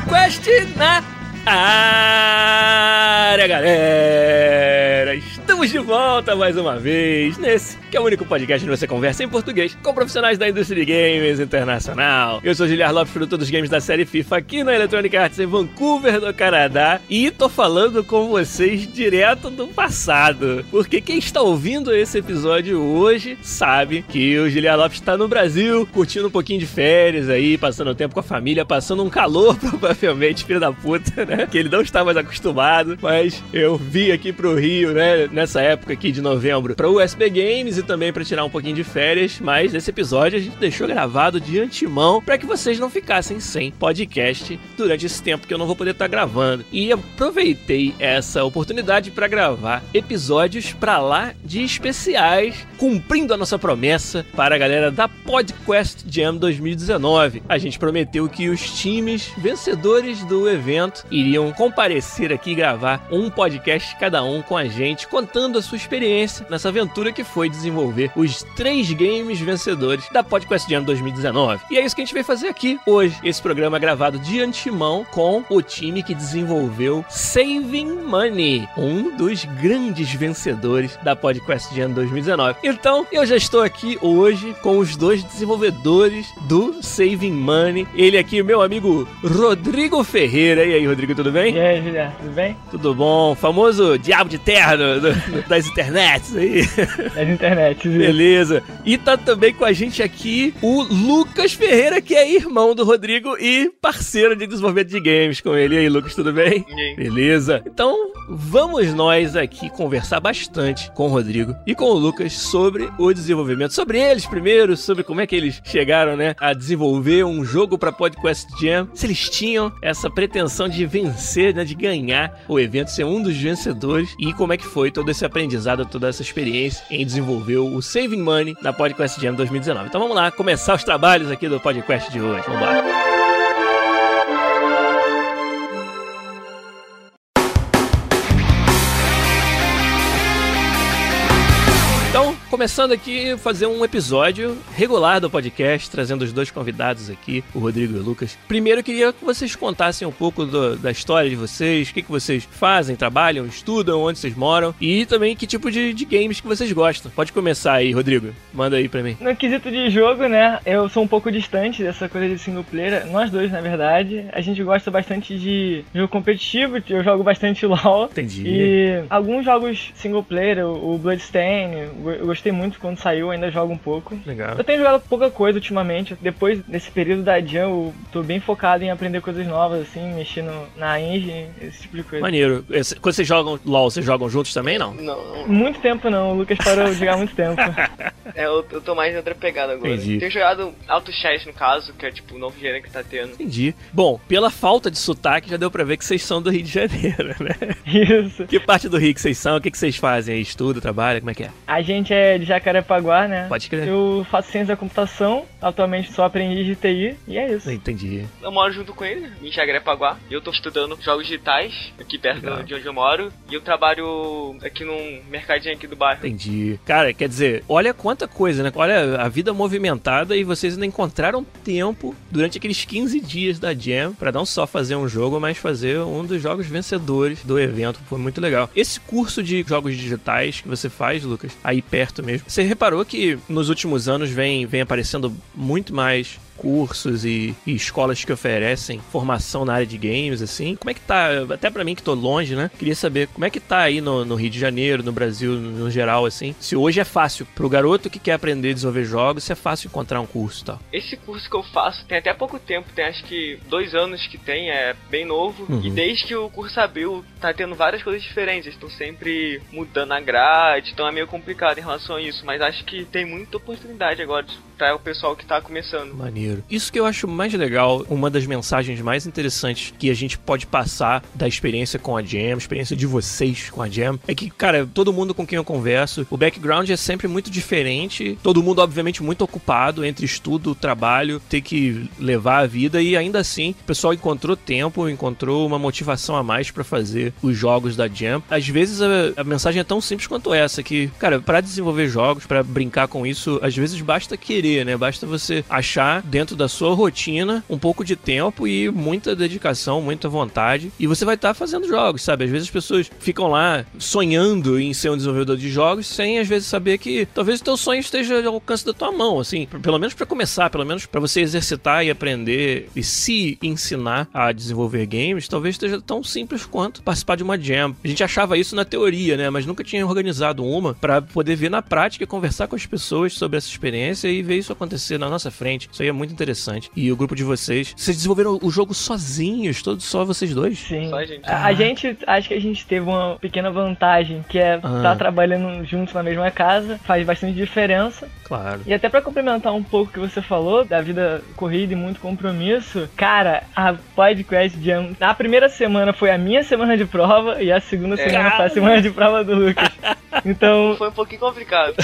Podcast na área, galera! Estamos de volta mais uma vez nesse que é o único podcast onde você conversa em português com profissionais da indústria de games internacional. Eu sou Giliar Lopes, produtor dos games da série FIFA aqui na Electronic Arts em Vancouver, no Canadá, e tô falando com vocês direto do passado, porque quem está ouvindo esse episódio hoje sabe que o Giliar Lopes está no Brasil, curtindo um pouquinho de férias aí, passando tempo com a família, passando um calor provavelmente, filho da puta, né? Que ele não está mais acostumado, mas eu vim aqui pro Rio, né, nessa época aqui de novembro, para o USB Games e também para tirar um pouquinho de férias, mas esse episódio a gente deixou gravado de antemão para que vocês não ficassem sem podcast durante esse tempo que eu não vou poder estar tá gravando. E aproveitei essa oportunidade para gravar episódios para lá de especiais, cumprindo a nossa promessa para a galera da PodQuest Jam 2019. A gente prometeu que os times vencedores do evento iriam comparecer aqui e gravar um podcast cada um com a gente, contando a sua experiência nessa aventura que foi desenvolver os três games vencedores da Podcast Jam 2019. E é isso que a gente veio fazer aqui hoje. Esse programa é gravado de antemão com o time que desenvolveu Saving Money, um dos grandes vencedores da Podcast Jam 2019. Então, eu já estou aqui hoje com os dois desenvolvedores do Saving Money. Ele aqui, meu amigo Rodrigo Ferreira. E aí, Rodrigo, tudo bem? E aí, Juliano, tudo bem? Tudo bom. Famoso diabo de terno do, das internets aí. Das internets internet. Viu? Beleza. E tá também com a gente aqui o Lucas Ferreira, que é irmão do Rodrigo e parceiro de desenvolvimento de games com ele. E aí, Lucas, tudo bem? E Beleza. Então, vamos nós aqui conversar bastante com o Rodrigo e com o Lucas sobre o desenvolvimento. Sobre eles primeiro, sobre como é que eles chegaram, né, a desenvolver um jogo para Podcast Jam. Se eles tinham essa pretensão de vencer, né, de ganhar o evento, ser um dos vencedores e como é que foi todo esse aprendizado, toda essa experiência em desenvolver o Saving Money na Podcast Jam 2019. Então vamos lá, começar os trabalhos aqui do podcast de hoje. Vamos embora. Começando aqui fazer um episódio regular do podcast, trazendo os dois convidados aqui, o Rodrigo e o Lucas. Primeiro eu queria que vocês contassem um pouco do, da história de vocês, o que, que vocês fazem, trabalham, estudam, onde vocês moram e também que tipo de, de games que vocês gostam. Pode começar aí, Rodrigo. Manda aí pra mim. No quesito de jogo, né, eu sou um pouco distante dessa coisa de single player. Nós dois, na verdade. A gente gosta bastante de jogo competitivo, eu jogo bastante LoL. Entendi. E alguns jogos single player, o Bloodstain, eu gostei muito quando saiu, ainda jogo um pouco. Legal. Eu tenho jogado pouca coisa ultimamente. Depois desse período da Jam, eu tô bem focado em aprender coisas novas, assim, mexendo na engine, esse tipo de coisa. Maneiro. Quando vocês jogam LOL, vocês jogam juntos também, não? Não. Muito tempo não, o Lucas parou de jogar muito tempo. É, eu, eu tô mais em outra pegada agora. Entendi. Tenho jogado Auto Chess, no caso, que é tipo o novo gênero que tá tendo. Entendi. Bom, pela falta de sotaque, já deu pra ver que vocês são do Rio de Janeiro, né? Isso. Que parte do Rio que vocês são? O que, que vocês fazem aí? Estudo, trabalho? Como é que é? A gente é de Jacarepaguá, né? Pode crer. Eu faço ciência da computação, atualmente sou aprendiz de TI, e é isso. Entendi. Eu moro junto com ele, em Jacarepaguá, e eu tô estudando jogos digitais, aqui perto Legal. de onde eu moro, e eu trabalho aqui num mercadinho aqui do bairro. Entendi. Cara, quer dizer, olha quanta coisa, né? Olha a vida movimentada e vocês ainda encontraram tempo durante aqueles 15 dias da Jam pra não só fazer um jogo, mas fazer um dos jogos vencedores do evento. Foi muito legal. Esse curso de jogos digitais que você faz, Lucas, aí perto mesmo, você reparou que nos últimos anos vem, vem aparecendo muito mais cursos e, e, escolas que oferecem formação na área de games, assim. Como é que tá? Até para mim que tô longe, né? Queria saber como é que tá aí no, no Rio de Janeiro, no Brasil, no, geral, assim. Se hoje é fácil pro garoto que quer aprender a desenvolver jogos, se é fácil encontrar um curso e tal. Esse curso que eu faço tem até pouco tempo, tem acho que dois anos que tem, é bem novo. Uhum. E desde que o curso abriu, tá tendo várias coisas diferentes. Estão sempre mudando a grade, então é meio complicado em relação a isso. Mas acho que tem muita oportunidade agora para o pessoal que tá começando. Maneiro. Isso que eu acho mais legal, uma das mensagens mais interessantes que a gente pode passar da experiência com a Jam, experiência de vocês com a Jam, é que, cara, todo mundo com quem eu converso, o background é sempre muito diferente, todo mundo, obviamente, muito ocupado entre estudo, trabalho, ter que levar a vida e ainda assim o pessoal encontrou tempo, encontrou uma motivação a mais para fazer os jogos da Jam. Às vezes a, a, mensagem é tão simples quanto essa, que, cara, para desenvolver jogos, para brincar com isso, às vezes basta querer, né? Basta você achar dentro da sua rotina um pouco de tempo e muita dedicação, muita vontade, e você vai estar tá fazendo jogos, sabe? Às vezes as pessoas ficam lá sonhando em ser um desenvolvedor de jogos sem às vezes saber que talvez o teu sonho esteja ao alcance da tua mão, assim, pelo menos para começar, pelo menos para você exercitar e aprender e se ensinar a desenvolver games, talvez esteja tão simples quanto participar de uma jam. A gente achava isso na teoria, né? Mas nunca tinha organizado uma para poder ver na prática conversar com as pessoas sobre essa experiência e ver isso acontecer na nossa frente. Isso aí é muito interessante. E o grupo de vocês, vocês desenvolveram o jogo sozinhos, todos só vocês dois? Sim. Só a gente. A, a gente, acho que a gente teve uma pequena vantagem, que é estar ah. tá trabalhando juntos na mesma casa, faz bastante diferença. Claro. E até para complementar um pouco o que você falou da vida corrida e muito compromisso, cara, a Podcast Jam, na primeira semana foi a minha semana de prova e a segunda é. semana foi a semana de prova do Lucas. Então. Foi um pouquinho complicado.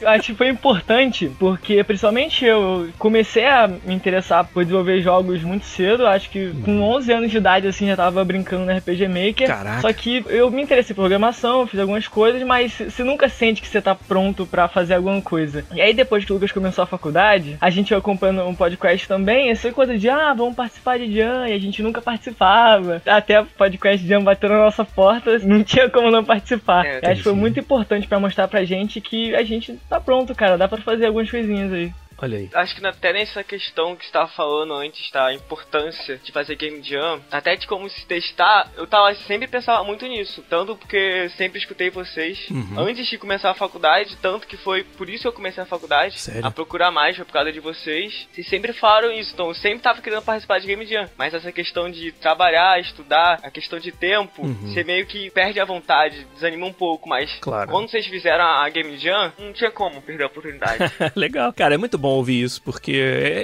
Eu acho que foi importante, porque principalmente eu comecei a me interessar por desenvolver jogos muito cedo. Acho que com 11 uhum. anos de idade, assim, já tava brincando no RPG Maker. Caraca. Só que eu me interessei por programação, fiz algumas coisas, mas você nunca sente que você tá pronto para fazer alguma coisa. E aí, depois que o Lucas começou a faculdade, a gente acompanhando um podcast também, essa coisa de, ah, vamos participar de Jam, e a gente nunca participava. Até o podcast Jam bateu na nossa porta, não tinha como não participar. É, acho que foi muito importante para mostrar pra gente que a gente tá pronto, cara. Dá para fazer algumas coisinhas aí. Olha aí. Acho que até nessa questão que você estava falando antes, tá? A importância de fazer game jam, até de como se testar, eu tava sempre pensava muito nisso. Tanto porque sempre escutei vocês uhum. antes de começar a faculdade, tanto que foi por isso que eu comecei a faculdade, Sério? a procurar mais por causa de vocês. Vocês sempre falaram isso, então eu sempre tava querendo participar de game jam. Mas essa questão de trabalhar, estudar, a questão de tempo, uhum. você meio que perde a vontade, desanima um pouco, mas claro. quando vocês fizeram a game jam, não tinha como perder a oportunidade. Legal, cara, é muito bom bom ouvir isso, porque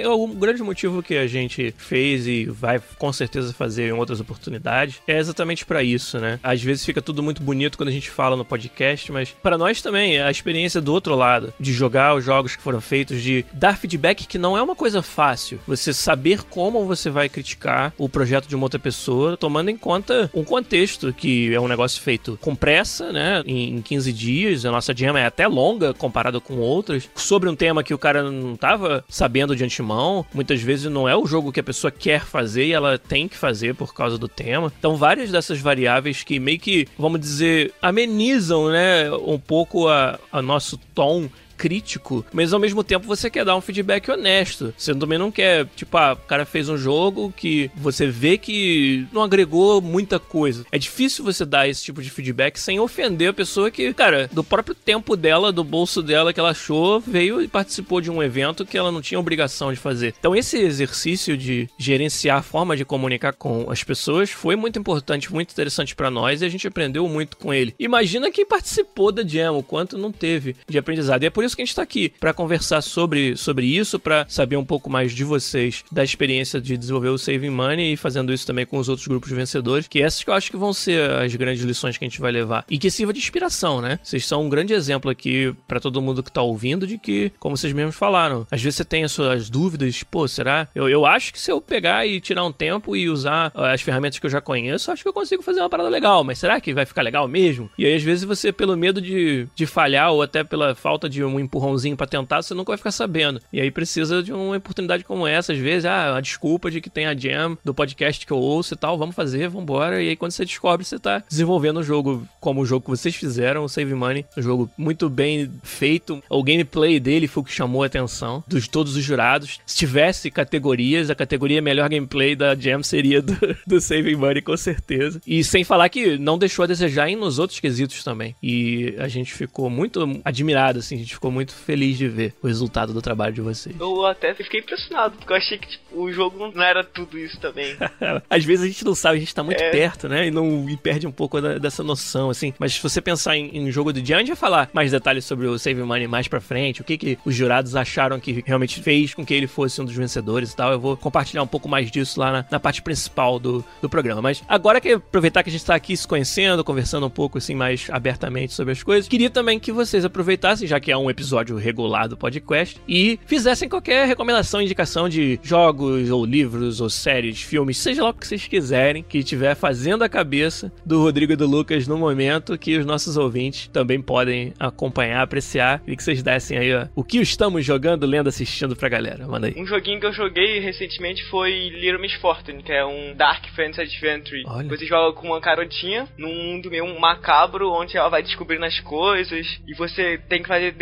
é o grande motivo que a gente fez e vai com certeza fazer em outras oportunidades. É exatamente para isso, né? Às vezes fica tudo muito bonito quando a gente fala no podcast, mas para nós também a experiência do outro lado, de jogar os jogos que foram feitos, de dar feedback que não é uma coisa fácil. Você saber como você vai criticar o projeto de uma outra pessoa, tomando em conta um contexto que é um negócio feito com pressa, né? Em 15 dias, a nossa jam é até longa comparada com outras, sobre um tema que o cara não não estava sabendo de antemão. Muitas vezes não é o jogo que a pessoa quer fazer e ela tem que fazer por causa do tema. Então, várias dessas variáveis que meio que, vamos dizer, amenizam, né, um pouco a, a nosso tom crítico, mas ao mesmo tempo você quer dar um feedback honesto. Você também não quer, tipo, ah, o cara fez um jogo que você vê que não agregou muita coisa. É difícil você dar esse tipo de feedback sem ofender a pessoa que, cara, do próprio tempo dela, do bolso dela que ela achou, veio e participou de um evento que ela não tinha obrigação de fazer. Então esse exercício de gerenciar a forma de comunicar com as pessoas foi muito importante, muito interessante para nós e a gente aprendeu muito com ele. Imagina quem participou da Jam, o quanto não teve de aprendizado. E é por isso que a gente está aqui para conversar sobre, sobre isso, para saber um pouco mais de vocês, da experiência de desenvolver o Saving Money e fazendo isso também com os outros grupos vencedores, que essas que eu acho que vão ser as grandes lições que a gente vai levar e que sirva de inspiração, né? Vocês são um grande exemplo aqui para todo mundo que tá ouvindo de que, como vocês mesmos falaram, às vezes você tem as suas dúvidas, pô, será? Eu, eu acho que se eu pegar e tirar um tempo e usar as ferramentas que eu já conheço, acho que eu consigo fazer uma parada legal, mas será que vai ficar legal mesmo? E aí às vezes você, pelo medo de, de falhar ou até pela falta de um um empurrãozinho para tentar, você nunca vai ficar sabendo. E aí precisa de uma oportunidade como essa, às vezes, ah, a desculpa de que tem a jam do podcast que eu ouço e tal, vamos fazer, vamos embora. E aí quando você descobre, você tá desenvolvendo o jogo como o jogo que vocês fizeram, o Save Money, um jogo muito bem feito. O gameplay dele foi o que chamou a atenção dos todos os jurados. Se tivesse categorias, a categoria melhor gameplay da Jam seria do, do Saving Money, com certeza. E sem falar que não deixou a desejar em nos outros quesitos também. E a gente ficou muito admirado, assim, a gente ficou muito feliz de ver o resultado do trabalho de vocês. Eu até fiquei impressionado, porque eu achei que tipo, o jogo não era tudo isso também. Às vezes a gente não sabe, a gente tá muito é. perto, né? E não e perde um pouco da, dessa noção, assim. Mas se você pensar em, em jogo do dia, a gente vai falar mais detalhes sobre o Save Money mais pra frente, o que, que os jurados acharam que realmente fez com que ele fosse um dos vencedores e tal. Eu vou compartilhar um pouco mais disso lá na, na parte principal do, do programa. Mas agora que aproveitar que a gente tá aqui se conhecendo, conversando um pouco assim mais abertamente sobre as coisas, queria também que vocês aproveitassem, já que é um episódio regular do podcast, e fizessem qualquer recomendação, indicação de jogos ou livros ou séries, filmes, seja lá o que vocês quiserem, que estiver fazendo a cabeça do Rodrigo e do Lucas no momento que os nossos ouvintes também podem acompanhar, apreciar e que vocês dessem aí ó, o que estamos jogando, lendo, assistindo pra galera. Manda aí. Um joguinho que eu joguei recentemente foi Little Miss Fortune, que é um Dark Fantasy Adventure. Olha. Você joga com uma carotinha num mundo meio macabro, onde ela vai descobrindo as coisas e você tem que fazer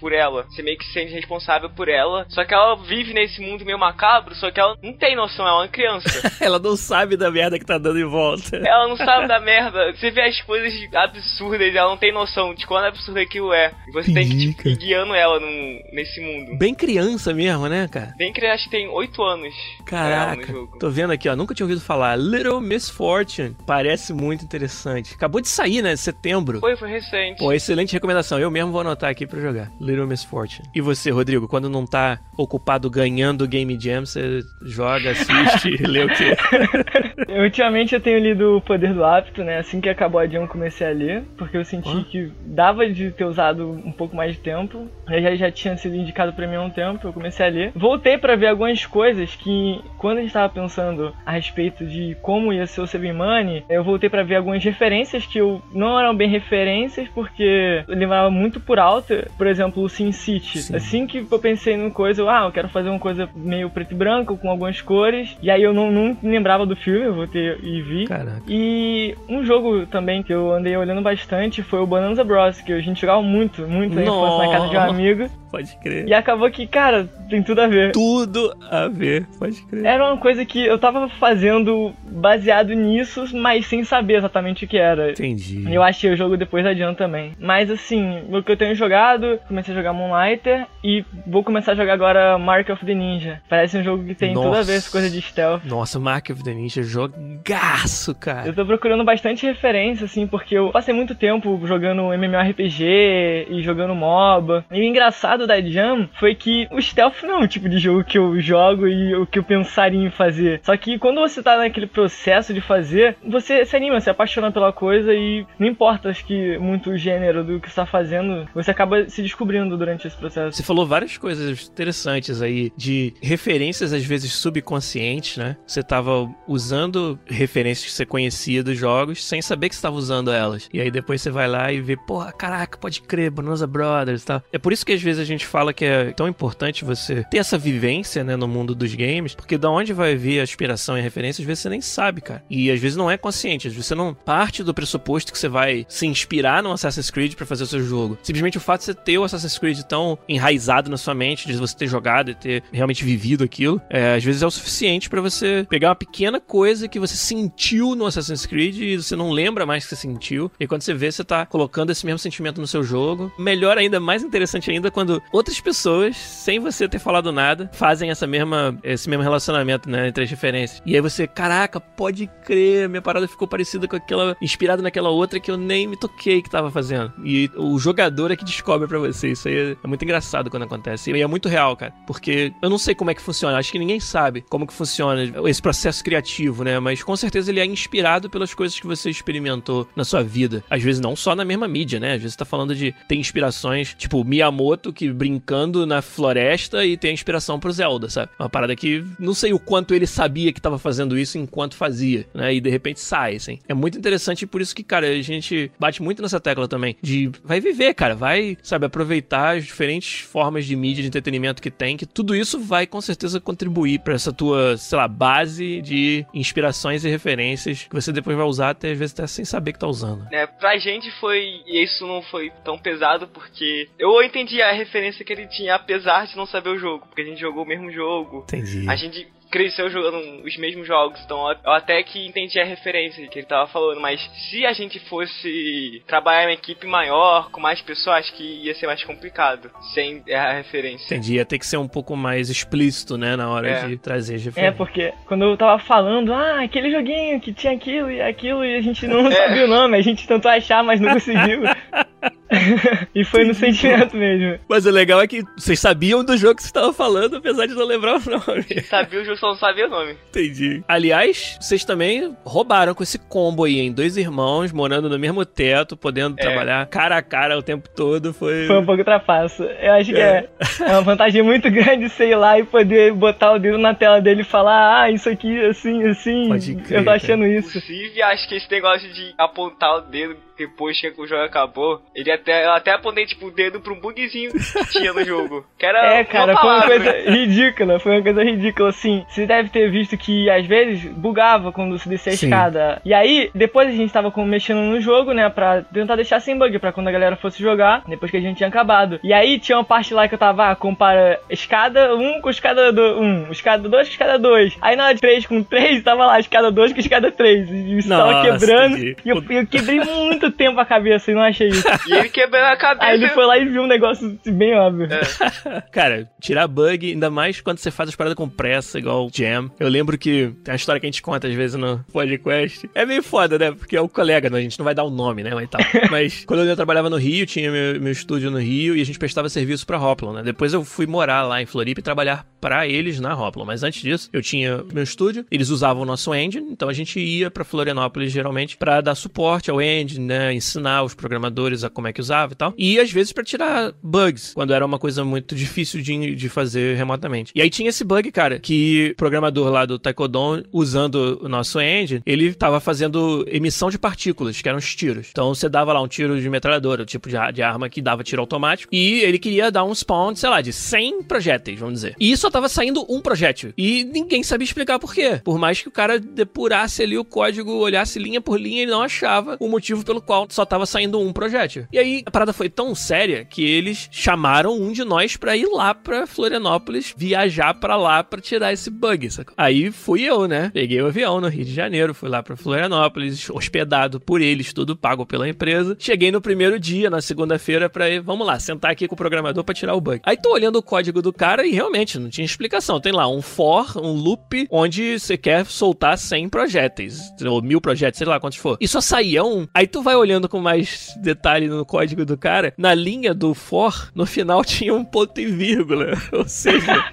por ela. Você meio que se sente responsável por ela. Só que ela vive nesse mundo meio macabro, só que ela não tem noção, ela é uma criança. ela não sabe da merda que tá dando em volta. Ela não sabe da merda. Você vê as coisas absurdas, ela não tem noção de quão absurdo aquilo é. E você tem que tipo, ir guiando ela num, nesse mundo. Bem criança mesmo, né, cara? Bem criança, acho que tem 8 anos. Caraca, tô vendo aqui, ó. Nunca tinha ouvido falar. Little Miss Fortune. Parece muito interessante. Acabou de sair, né? Setembro. Foi, foi recente. Pô, excelente recomendação. Eu mesmo vou anotar aqui pra jogar. Little Miss Fortune. E você, Rodrigo, quando não tá ocupado ganhando Game Jam, você joga, assiste, lê o quê? Ultimamente eu tenho lido O Poder do Hábito, né? Assim que acabou a Jam, comecei a ler, porque eu senti ah. que dava de ter usado um pouco mais de tempo. Eu já, já tinha sido indicado pra mim há um tempo, eu comecei a ler. Voltei para ver algumas coisas que, quando a gente tava pensando a respeito de como ia ser o Seven Money, eu voltei para ver algumas referências que eu não eram bem referências, porque eu levava muito por alto. Por exemplo, o Sin City. Sim. Assim que eu pensei numa coisa, eu, ah, eu quero fazer uma coisa meio preto e branco, com algumas cores. E aí eu não, não lembrava do filme, eu voltei e vi. Caraca. E um jogo também que eu andei olhando bastante foi o Bonanza Bros, que a gente jogava muito, muito na na casa de um amigo. Pode crer. E acabou que, cara, tem tudo a ver. Tudo a ver, pode crer. Era uma coisa que eu tava fazendo baseado nisso, mas sem saber exatamente o que era. Entendi. Eu achei o jogo depois adiante também. Mas assim, o que eu tenho jogado, comecei a jogar Moonlighter e vou começar a jogar agora Mark of the Ninja. Parece um jogo que tem Nossa. tudo a ver com coisa de stealth. Nossa, Mark of the Ninja, jogaço, cara. Eu tô procurando bastante referência, assim, porque eu passei muito tempo jogando MMORPG e jogando MOBA. E o engraçado da Jam foi que o stealth não é um tipo de jogo que eu jogo e o que eu pensaria em fazer. Só que quando você tá naquele processo de fazer, você se anima, se apaixona pela coisa e não importa, acho que muito o gênero do que você tá fazendo, você acaba se descobrindo durante esse processo. Você falou várias coisas interessantes aí, de referências às vezes subconscientes, né? Você tava usando referências que você conhecia dos jogos sem saber que você tava usando elas. E aí depois você vai lá e vê, porra, caraca, pode crer, Bonanza Brothers e tal. É por isso que às vezes a gente fala que é tão importante você ter essa vivência, né, no mundo dos games, porque da onde vai vir a inspiração e a referência, às vezes você nem sabe, cara. E às vezes não é consciente, às vezes você não parte do pressuposto que você vai se inspirar no Assassin's Creed para fazer o seu jogo. Simplesmente o fato de você ter o Assassin's Creed tão enraizado na sua mente, de você ter jogado e ter realmente vivido aquilo, é, às vezes é o suficiente para você pegar uma pequena coisa que você sentiu no Assassin's Creed e você não lembra mais que você sentiu. E quando você vê, você tá colocando esse mesmo sentimento no seu jogo. Melhor ainda, mais interessante ainda, quando outras pessoas, sem você ter falado nada, fazem essa mesma, esse mesmo relacionamento, né, entre as referências. E aí você, caraca, pode crer, minha parada ficou parecida com aquela, inspirada naquela outra que eu nem me toquei que tava fazendo. E o jogador é que descobre para você. Isso aí é, é muito engraçado quando acontece. E é muito real, cara. Porque eu não sei como é que funciona, acho que ninguém sabe como que funciona esse processo criativo, né? Mas com certeza ele é inspirado pelas coisas que você experimentou na sua vida. Às vezes não só na mesma mídia, né? Às vezes você tá falando de ter inspirações, tipo Miyamoto, que brincando na floresta e tem a inspiração pro Zelda, sabe? Uma parada que não sei o quanto ele sabia que tava fazendo isso enquanto fazia, né? E de repente sai, assim. É muito interessante e por isso que, cara, a gente bate muito nessa tecla também. De vai viver, cara, vai, sabe, aproveitar as diferentes formas de mídia de entretenimento que tem, que tudo isso vai com certeza contribuir para essa tua, sei lá, base de inspirações e referências que você depois vai usar até às vezes até sem saber que tá usando. É, pra gente foi. E isso não foi tão pesado porque eu entendi a referência que ele tinha, apesar de não saber o jogo, porque a gente jogou o mesmo jogo. Entendi. A gente cresceu jogando os mesmos jogos, então eu até que entendi a referência que ele tava falando, mas se a gente fosse trabalhar em uma equipe maior, com mais pessoas, acho que ia ser mais complicado, sem a referência. Entendi, ia ter que ser um pouco mais explícito, né, na hora É. de trazer as É, porque quando eu tava falando, ah, aquele joguinho que tinha aquilo e aquilo, e a gente não sabia o nome, a gente tentou achar, mas não conseguiu. e foi no sentimento mesmo. Mas o legal é que vocês sabiam do jogo que você estava falando, apesar de não lembrar o nome. Sabia o jogo, só não sabia o nome. Entendi. Aliás, vocês também roubaram com esse combo aí, em dois irmãos morando no mesmo teto, podendo É. trabalhar cara a cara o tempo todo. Foi. Foi um pouco trapaço. Eu acho que é. é uma vantagem muito grande, sei lá, e poder botar o dedo na tela dele e falar, ah, isso aqui, assim, assim. Pode crer, eu tô achando isso. Inclusive, acho que esse negócio de apontar o dedo depois que o jogo acabou, ele até, eu até apontei tipo o dedo pra um bugzinho que tinha no jogo. Que era É, cara, uma foi uma coisa ridícula, foi uma coisa ridícula, assim. Você deve ter visto que às vezes bugava quando se descia a Sim. escada. E aí, depois a gente tava mexendo no jogo, né, pra tentar deixar sem bug, pra quando a galera fosse jogar, depois que a gente tinha acabado. E aí tinha uma parte lá que eu tava, ah, compara escada 1 com escada 1, escada 2 com escada 2. Aí na hora de 3 com 3, tava lá escada 2 com escada 3. E isso tava quebrando. entendi. E eu, eu quebrei muito tempo a cabeça e não achei isso. E ele quebrando a cabeça. Aí ele foi lá e viu um negócio bem óbvio. Cara, tirar bug, ainda mais quando você faz as paradas com pressa, igual Jam. Eu lembro que tem uma história que a gente conta às vezes no podcast. É meio foda, né? Porque é o colega, né? a gente não vai dar o nome, né? Mas, tal. Mas quando eu trabalhava no Rio, tinha meu, meu estúdio no Rio e a gente prestava serviço pra Hoplon, né? Depois eu fui morar lá em Floripa e trabalhar pra eles na Hoplon. Mas antes disso, eu tinha meu estúdio, eles usavam o nosso engine, então a gente ia pra Florianópolis geralmente pra dar suporte ao engine, né? Ensinar os programadores a como é que usava e tal. E às vezes pra tirar bugs, quando era uma coisa muito difícil de, de fazer remotamente. E aí tinha esse bug, cara, que o programador lá do Taekwondo, usando o nosso engine, ele tava fazendo emissão de partículas, que eram os tiros. Então você dava lá um tiro de metralhadora, o tipo de, de arma que dava tiro automático, e ele queria dar um spawn, sei lá, de 100 projéteis, vamos dizer. E só tava saindo um projétil. E ninguém sabia explicar por quê. Por mais que o cara depurasse ali o código, olhasse linha por linha, ele não achava o motivo pelo qual só tava saindo um projétil. E aí a parada foi tão séria que eles chamaram um de nós pra ir lá pra Florianópolis, viajar pra lá pra tirar esse bug, sacou? Aí fui eu, né? Peguei o avião no Rio de Janeiro, fui lá pra Florianópolis, hospedado por eles, tudo pago pela empresa. Cheguei no primeiro dia, na segunda-feira, pra ir, vamos lá, sentar aqui com o programador pra tirar o bug. Aí tô olhando o código do cara e realmente não tinha explicação. Tem lá um for, um loop, onde você quer soltar 100 projéteis, ou mil projéteis, sei lá quantos for. E só saía um. Aí tu vai olhando com mais detalhe no código do cara, na linha do for, no final tinha um ponto e vírgula. Ou seja,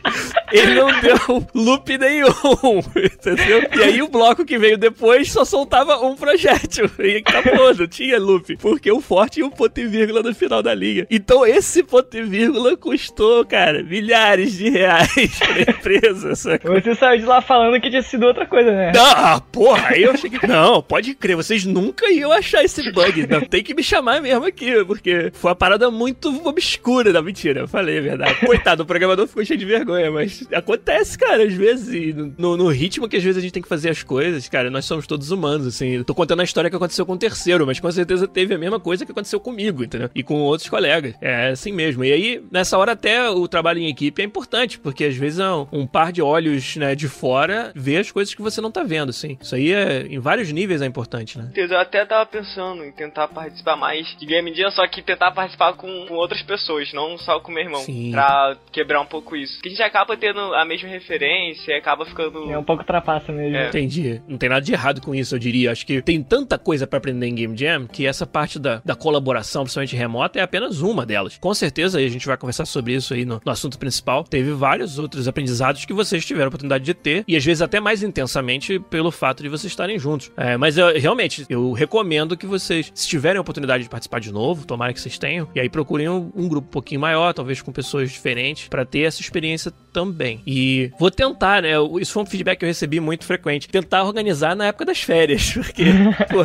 ele não deu loop nenhum, entendeu? E aí o bloco que veio depois só soltava um projétil. E acabou, não tinha loop. Porque o for tinha um ponto e vírgula no final da linha. Então esse ponto e vírgula custou, cara, milhares de reais pra empresa, sacou? Você saiu de lá falando que tinha sido outra coisa, né? Ah, porra, aí eu cheguei. Não, pode crer, vocês nunca iam achar esse bug. Não, tem que me chamar mesmo aqui, porque foi uma parada muito obscura. Não, mentira, eu falei a verdade. Coitado, o programador ficou cheio de vergonha, mas acontece, cara, às vezes. No, no ritmo que às vezes a gente tem que fazer as coisas, cara, nós somos todos humanos, assim. Tô contando a história que aconteceu com o terceiro, mas com certeza teve a mesma coisa que aconteceu comigo, entendeu? E com outros colegas. É assim mesmo. E aí, nessa hora, até o trabalho em equipe é importante, porque às vezes é um, um par de olhos, né, de fora vê as coisas que você não tá vendo, assim. Isso aí é, em vários níveis é importante, né? Eu até tava pensando em tentar participar mais de Game Só que tentar participar com, com outras pessoas, não só com meu irmão. Sim. Pra quebrar um pouco isso. Porque a gente acaba tendo a mesma referência e acaba ficando. É um pouco trapaça mesmo. É. Entendi. Não tem nada de errado com isso, eu diria. Acho que tem tanta coisa para aprender em Game Jam que essa parte da, da colaboração, principalmente remota, é apenas uma delas. Com certeza, aí a gente vai conversar sobre isso aí no, no assunto principal. Teve vários outros aprendizados que vocês tiveram a oportunidade de ter, e às vezes até mais intensamente pelo fato de vocês estarem juntos. É, mas eu, realmente, eu recomendo que vocês, se tiverem a oportunidade de participar de novo, tomara que vocês tenham, e aí procurem um, um grupo um pouquinho maior, talvez com pessoas diferentes, para ter essa experiência também. E vou tentar, né? Isso foi um feedback que eu recebi muito frequente. Tentar organizar na época das férias, porque, pô,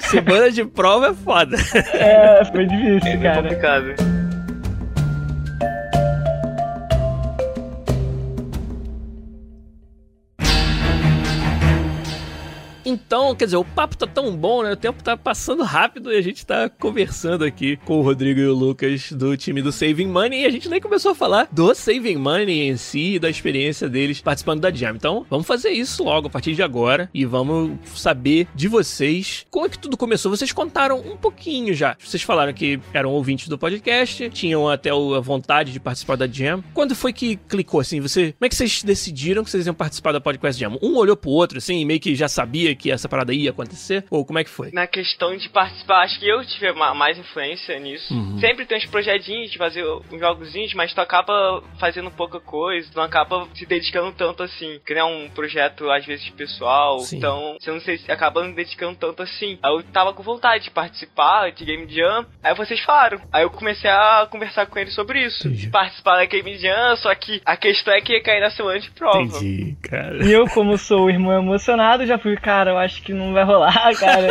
semana de prova é foda. É, foi difícil, É cara. complicado. Então, quer dizer, o papo tá tão bom, né? O tempo tá passando rápido e a gente tá conversando aqui com o Rodrigo e o Lucas do time do Saving Money e a gente nem começou a falar do Saving Money em si e da experiência deles participando da Jam. Então, vamos fazer isso logo a partir de agora e vamos saber de vocês como é que tudo começou. Vocês contaram um pouquinho já. Vocês falaram que eram ouvintes do podcast, tinham até a vontade de participar da Jam. Quando foi que clicou assim? Você, como é que vocês decidiram que vocês iam participar da Podcast Jam? Um olhou pro outro assim, e meio que já sabia que essa parada ia acontecer? Ou como é que foi? Na questão de participar, acho que eu tive ma- mais influência nisso. Uhum. Sempre tem uns projetinhos de fazer uns jogozinhos, mas tu acaba fazendo pouca coisa, tu não acaba se dedicando tanto assim. Criar um projeto, às vezes, pessoal. Sim. Então, você não sei se acaba não dedicando tanto assim. Aí eu tava com vontade de participar de Game Jam. Aí vocês falaram. Aí eu comecei a conversar com eles sobre isso. Entendi. Participar da Game Jam, só que a questão é que ia cair na semana de prova. Entendi, cara. E eu, como sou o irmão emocionado, já fui, cara, eu acho que não vai rolar, cara.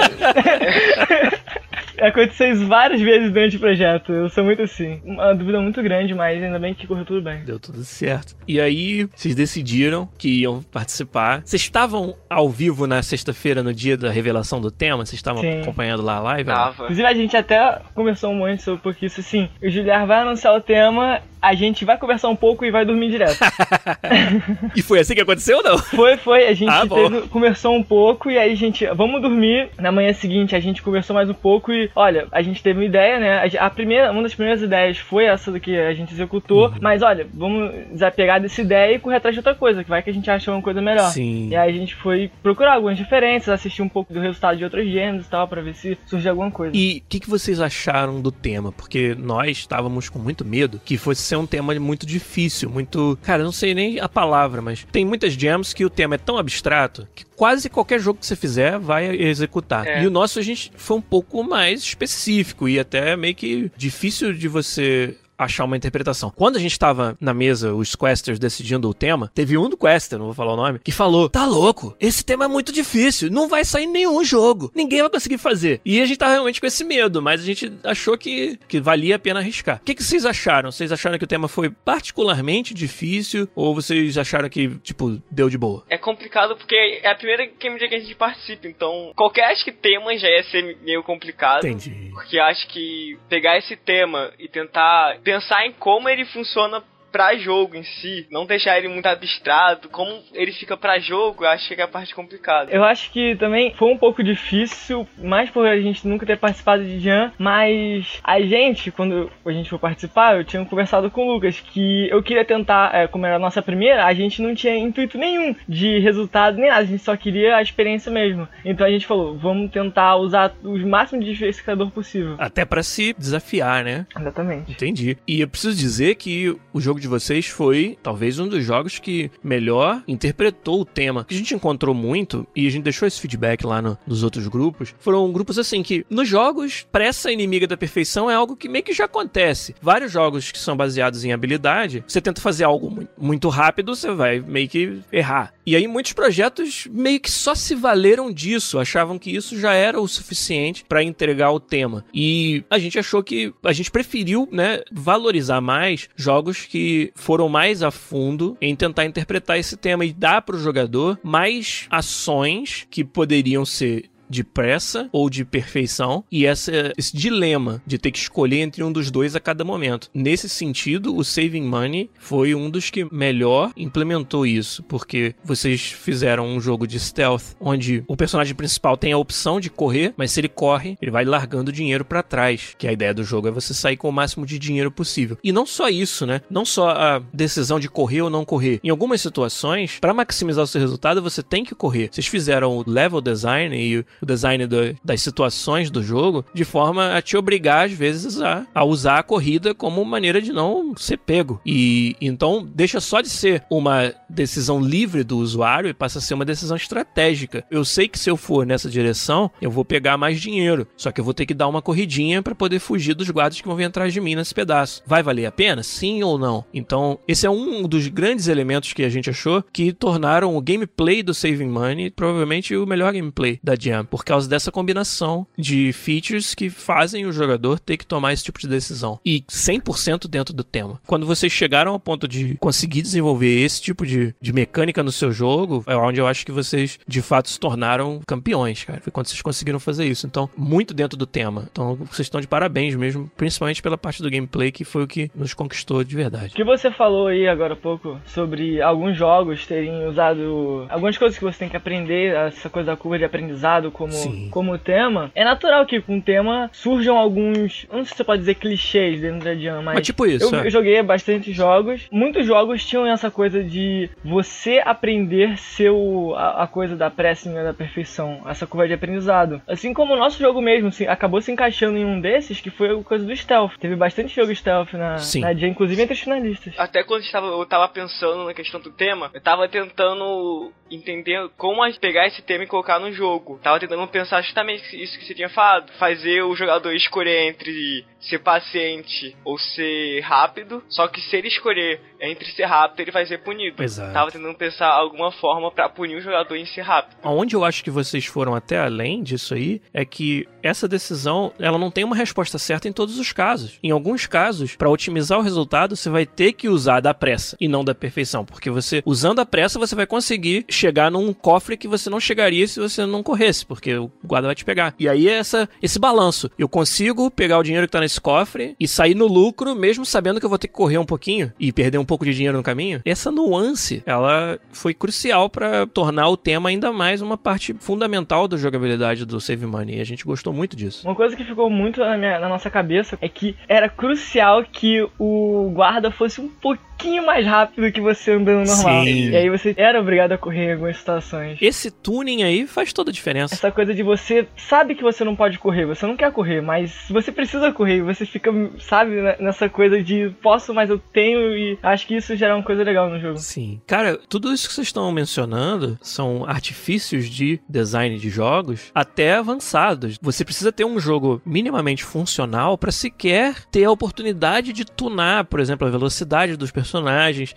Aconteceu isso várias vezes durante o projeto. Eu sou muito assim. Uma dúvida muito grande, mas ainda bem que correu tudo bem. Deu tudo certo. E aí, vocês decidiram que iam participar. Vocês estavam ao vivo na sexta-feira, no dia da revelação do tema? Vocês estavam Sim. acompanhando lá a live? Tava. Inclusive, a gente até conversou um monte sobre porque isso assim. O Juliar vai anunciar o tema, a gente vai conversar um pouco e vai dormir direto. E foi assim que aconteceu ou não? Foi, foi. A gente Ah, teve- conversou um pouco e aí a gente, vamos dormir. Na manhã seguinte a gente conversou mais um pouco e, olha, a gente teve uma ideia, né? A primeira, uma das primeiras ideias foi essa do que a gente executou, Uhum. mas olha, vamos desapegar dessa ideia e correr atrás de outra coisa, que vai que a gente acha uma coisa melhor. Sim. E aí a gente foi procurar algumas diferenças, assistir um pouco do resultado de outros gêneros e tal, pra ver se surge alguma coisa. E o que, que vocês acharam do tema? Porque nós estávamos com muito medo que fosse ser um tema muito difícil, muito. Cara, eu não sei nem a palavra, mas tem muitas jams que o tema é tão abstrato que quase qualquer jogo que você fizer vai executar. É. E o nosso a gente foi um pouco mais específico e até meio que difícil de você achar uma interpretação. Quando a gente tava na mesa, os questers decidindo o tema, teve um do quester, não vou falar o nome, que falou: "Tá louco? Esse tema é muito difícil, não vai sair nenhum jogo. Ninguém vai conseguir fazer". E a gente tava realmente com esse medo, mas a gente achou que, que valia a pena arriscar. O que, que vocês acharam? Vocês acharam que o tema foi particularmente difícil ou vocês acharam que, tipo, deu de boa? É complicado porque é a primeira Game Jam que a gente participa, então qualquer acho que tema já ia ser meio complicado. Entendi. Porque acho que pegar esse tema e tentar pensar em como ele funciona pra jogo em si, não deixar ele muito abstrato, como ele fica pra jogo, eu acho que é a parte complicada. Eu acho que também foi um pouco difícil, mais por a gente nunca ter participado de Jam, mas a gente, quando a gente for participar, eu tinha conversado com o Lucas que eu queria tentar, é, como era a nossa primeira, a gente não tinha intuito nenhum de resultado nem nada, a gente só queria a experiência mesmo. Então a gente falou, vamos tentar usar o máximo de diversificador possível. Até pra se desafiar, né? Exatamente. Entendi. E eu preciso dizer que o jogo de vocês foi talvez um dos jogos que melhor interpretou o tema. O que a gente encontrou muito, e a gente deixou esse feedback lá no- nos outros grupos, foram grupos assim que nos jogos, pressa inimiga da perfeição é algo que meio que já acontece. Vários jogos que são baseados em habilidade, você tenta fazer algo mu- muito rápido, você vai meio que errar. E aí muitos projetos meio que só se valeram disso, achavam que isso já era o suficiente pra entregar o tema. E a gente achou que a gente preferiu, né, valorizar mais jogos que foram mais a fundo em tentar interpretar esse tema e dar pro jogador mais ações que poderiam ser de pressa ou de perfeição e essa, esse dilema de ter que escolher entre um dos dois a cada momento. Nesse sentido, o Saving Money foi um dos que melhor implementou isso, porque vocês fizeram um jogo de stealth onde o personagem principal tem a opção de correr, mas se ele corre, ele vai largando dinheiro para trás, que a ideia do jogo é você sair com o máximo de dinheiro possível. E não só isso, né? Não só a decisão de correr ou não correr. Em algumas situações, para maximizar o seu resultado, você tem que correr. Vocês fizeram o level design e o design do, das situações do jogo de forma a te obrigar, às vezes, a, a usar a corrida como maneira de não ser pego. E então deixa só de ser uma decisão livre do usuário e passa a ser uma decisão estratégica. Eu sei que se eu for nessa direção, eu vou pegar mais dinheiro. Só que eu vou ter que dar uma corridinha para poder fugir dos guardas que vão vir atrás de mim nesse pedaço. Vai valer a pena? Sim ou não? Então, esse é um dos grandes elementos que a gente achou que tornaram o gameplay do Saving Money provavelmente o melhor gameplay da Jam, por causa dessa combinação de features que fazem o jogador ter que tomar esse tipo de decisão. E 100% dentro do tema. Quando vocês chegaram ao ponto de conseguir desenvolver esse tipo de, de mecânica no seu jogo, é onde eu acho que vocês de fato se tornaram campeões, cara. Foi quando vocês conseguiram fazer isso. Então, muito dentro do tema. Então, vocês estão de parabéns mesmo, principalmente pela parte do gameplay que foi o que nos conquistou de verdade. O que você falou aí agora há pouco sobre alguns jogos terem usado algumas coisas que você tem que aprender, essa coisa da curva de aprendizado como, como tema, é natural que com o tema surjam alguns, não sei se você pode dizer clichês dentro da Jam, mas, mas tipo isso, eu, é. eu joguei bastante jogos. Muitos jogos tinham essa coisa de você aprender seu a, a coisa da pressa da perfeição, essa curva de aprendizado. Assim como o nosso jogo mesmo assim, acabou se encaixando em um desses, que foi a coisa do stealth. Teve bastante jogo stealth na, Sim. na Jam, inclusive entre os finalistas. Até quando eu tava, eu tava pensando na questão do tema, eu tava tentando entender como pegar esse tema e colocar no jogo. Tava tentando pensar justamente isso que você tinha falado, fazer o jogador escolher entre ser paciente ou ser rápido, só que se ele escolher entre ser rápido, ele vai ser punido. Exato. Tava tentando pensar alguma forma para punir o jogador em ser rápido. Onde eu acho que vocês foram até além disso aí é que essa decisão, ela não tem uma resposta certa em todos os casos. Em alguns casos, para otimizar o resultado, você vai ter que usar da pressa e não da perfeição, porque você usando a pressa, você vai conseguir chegar num cofre que você não chegaria se você não corresse, porque o guarda vai te pegar. E aí é essa esse balanço. Eu consigo pegar o dinheiro que tá nesse cofre e sair no lucro, mesmo sabendo que eu vou ter que correr um pouquinho e perder um pouco de dinheiro no caminho. Essa nuance, ela foi crucial para tornar o tema ainda mais uma parte fundamental da jogabilidade do Save Money. E a gente gostou muito disso. Uma coisa que ficou muito na, minha, na nossa cabeça é que era crucial que o guarda fosse um pouquinho mais rápido que você andando normal. Sim. E aí você era obrigado a correr em algumas situações. Esse tuning aí faz toda a diferença. Essa coisa de você sabe que você não pode correr, você não quer correr, mas você precisa correr, você fica, sabe, né, nessa coisa de posso, mas eu tenho e acho que isso gera uma coisa legal no jogo. Sim. Cara, tudo isso que vocês estão mencionando são artifícios de design de jogos até avançados. Você precisa ter um jogo minimamente funcional para sequer ter a oportunidade de tunar, por exemplo, a velocidade dos personagens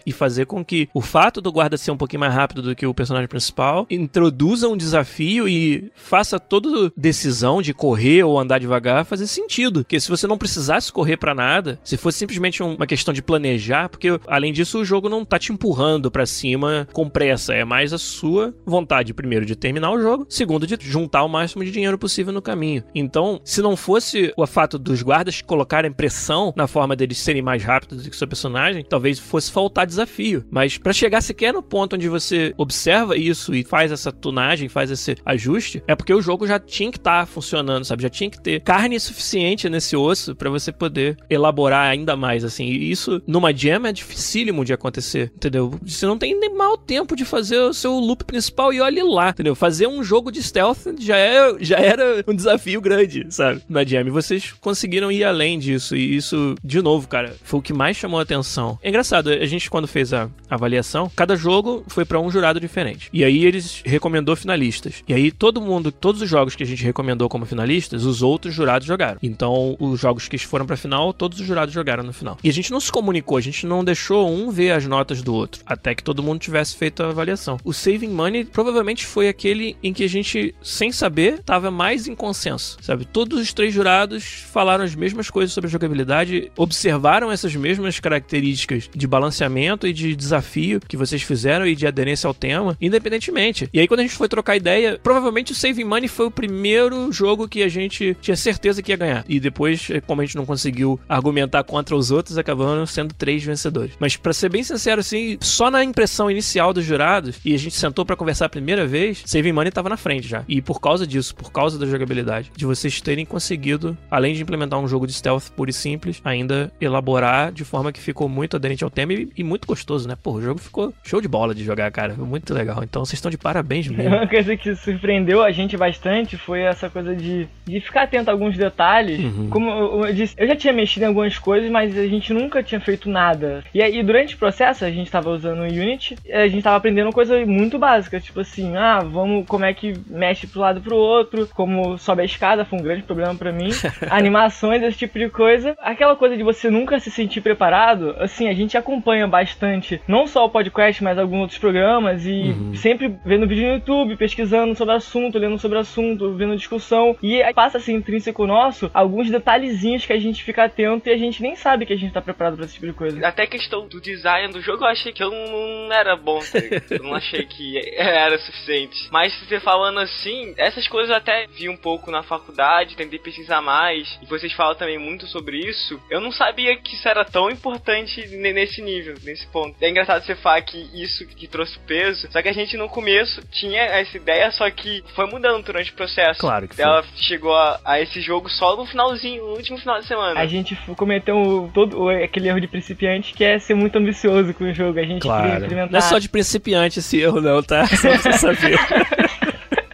e fazer com que o fato do guarda ser um pouquinho mais rápido do que o personagem principal introduza um desafio e faça toda decisão de correr ou andar devagar fazer sentido. Porque se você não precisasse correr para nada, se fosse simplesmente uma questão de planejar, porque além disso o jogo não tá te empurrando para cima com pressa, é mais a sua vontade, primeiro, de terminar o jogo, segundo, de juntar o máximo de dinheiro possível no caminho. Então, se não fosse o fato dos guardas colocarem pressão na forma deles serem mais rápidos do que o seu personagem, talvez fosse faltar desafio. Mas para chegar sequer no ponto onde você observa isso e faz essa tunagem, faz esse ajuste, é porque o jogo já tinha que estar tá funcionando, sabe? Já tinha que ter carne suficiente nesse osso para você poder elaborar ainda mais, assim. E isso numa jam é dificílimo de acontecer, entendeu? Você não tem nem mal tempo de fazer o seu loop principal e olhe lá, entendeu? Fazer um jogo de stealth já, é, já era um desafio grande, sabe? Na jam. E vocês conseguiram ir além disso. E isso, de novo, cara, foi o que mais chamou a atenção. É engraçado, a gente quando fez a avaliação, cada jogo foi para um jurado diferente. E aí eles recomendou finalistas. E aí todo mundo, todos os jogos que a gente recomendou como finalistas, os outros jurados jogaram. Então, os jogos que foram pra final, todos os jurados jogaram no final. E a gente não se comunicou, a gente não deixou um ver as notas do outro, até que todo mundo tivesse feito a avaliação. O Saving Money provavelmente foi aquele em que a gente, sem saber, tava mais em consenso, sabe? Todos os três jurados falaram as mesmas coisas sobre a jogabilidade, observaram essas mesmas características de balanceamento e de desafio que vocês fizeram e de aderência ao tema, independentemente. E aí, quando a gente foi trocar ideia, provavelmente o Saving Money foi o primeiro jogo que a gente tinha certeza que ia ganhar. E depois, como a gente não conseguiu argumentar contra os outros, acabaram sendo três vencedores. Mas para ser bem sincero, assim, só na impressão inicial dos jurados, e a gente sentou para conversar a primeira vez, Saving Money tava na frente já. E por causa disso, por causa da jogabilidade, de vocês terem conseguido, além de implementar um jogo de stealth puro e simples, ainda elaborar de forma que ficou muito aderente ao tema e, e muito gostoso, né? Pô, o jogo ficou show de bola de jogar, cara. Muito legal. Então vocês estão de parabéns mesmo. Uma coisa que surpreendeu a gente bastante foi essa coisa de, de ficar atento a alguns detalhes. Uhum. Como eu, eu, disse, eu já tinha mexido em algumas coisas, mas a gente nunca tinha feito nada. E aí, durante o processo, a gente tava usando o Unity, a gente tava aprendendo coisa muito básica, tipo assim, ah, vamos, como é que mexe pro lado pro outro, como sobe a escada, foi um grande problema para mim. Animações, esse tipo de coisa. Aquela coisa de você nunca se sentir preparado, assim, a gente acompanha bastante, não só o podcast, mas alguns outros programas e uhum. sempre vendo vídeo no YouTube, pesquisando sobre assunto, lendo sobre assunto, vendo discussão. E passa assim, intrínseco nosso, alguns detalhezinhos que a gente fica atento e a gente nem sabe que a gente tá preparado pra esse tipo de coisa. Até a questão do design do jogo, eu achei que eu não era bom, tá eu não achei que era suficiente. Mas você falando assim, essas coisas eu até vi um pouco na faculdade, tentei pesquisar mais, e vocês falam também muito sobre isso. Eu não sabia que isso era tão importante nesse nível, nesse ponto. É engraçado você falar que isso que trouxe peso, só que a gente no começo tinha essa ideia, só que foi mudando durante o processo. Claro que foi. Ela chegou a, a esse jogo só no finalzinho, no último final de semana. A gente cometeu todo aquele erro de principiante que é ser muito ambicioso com o jogo. A gente claro. queria experimentar. Não é só de principiante esse erro, não, tá? Só pra você saber.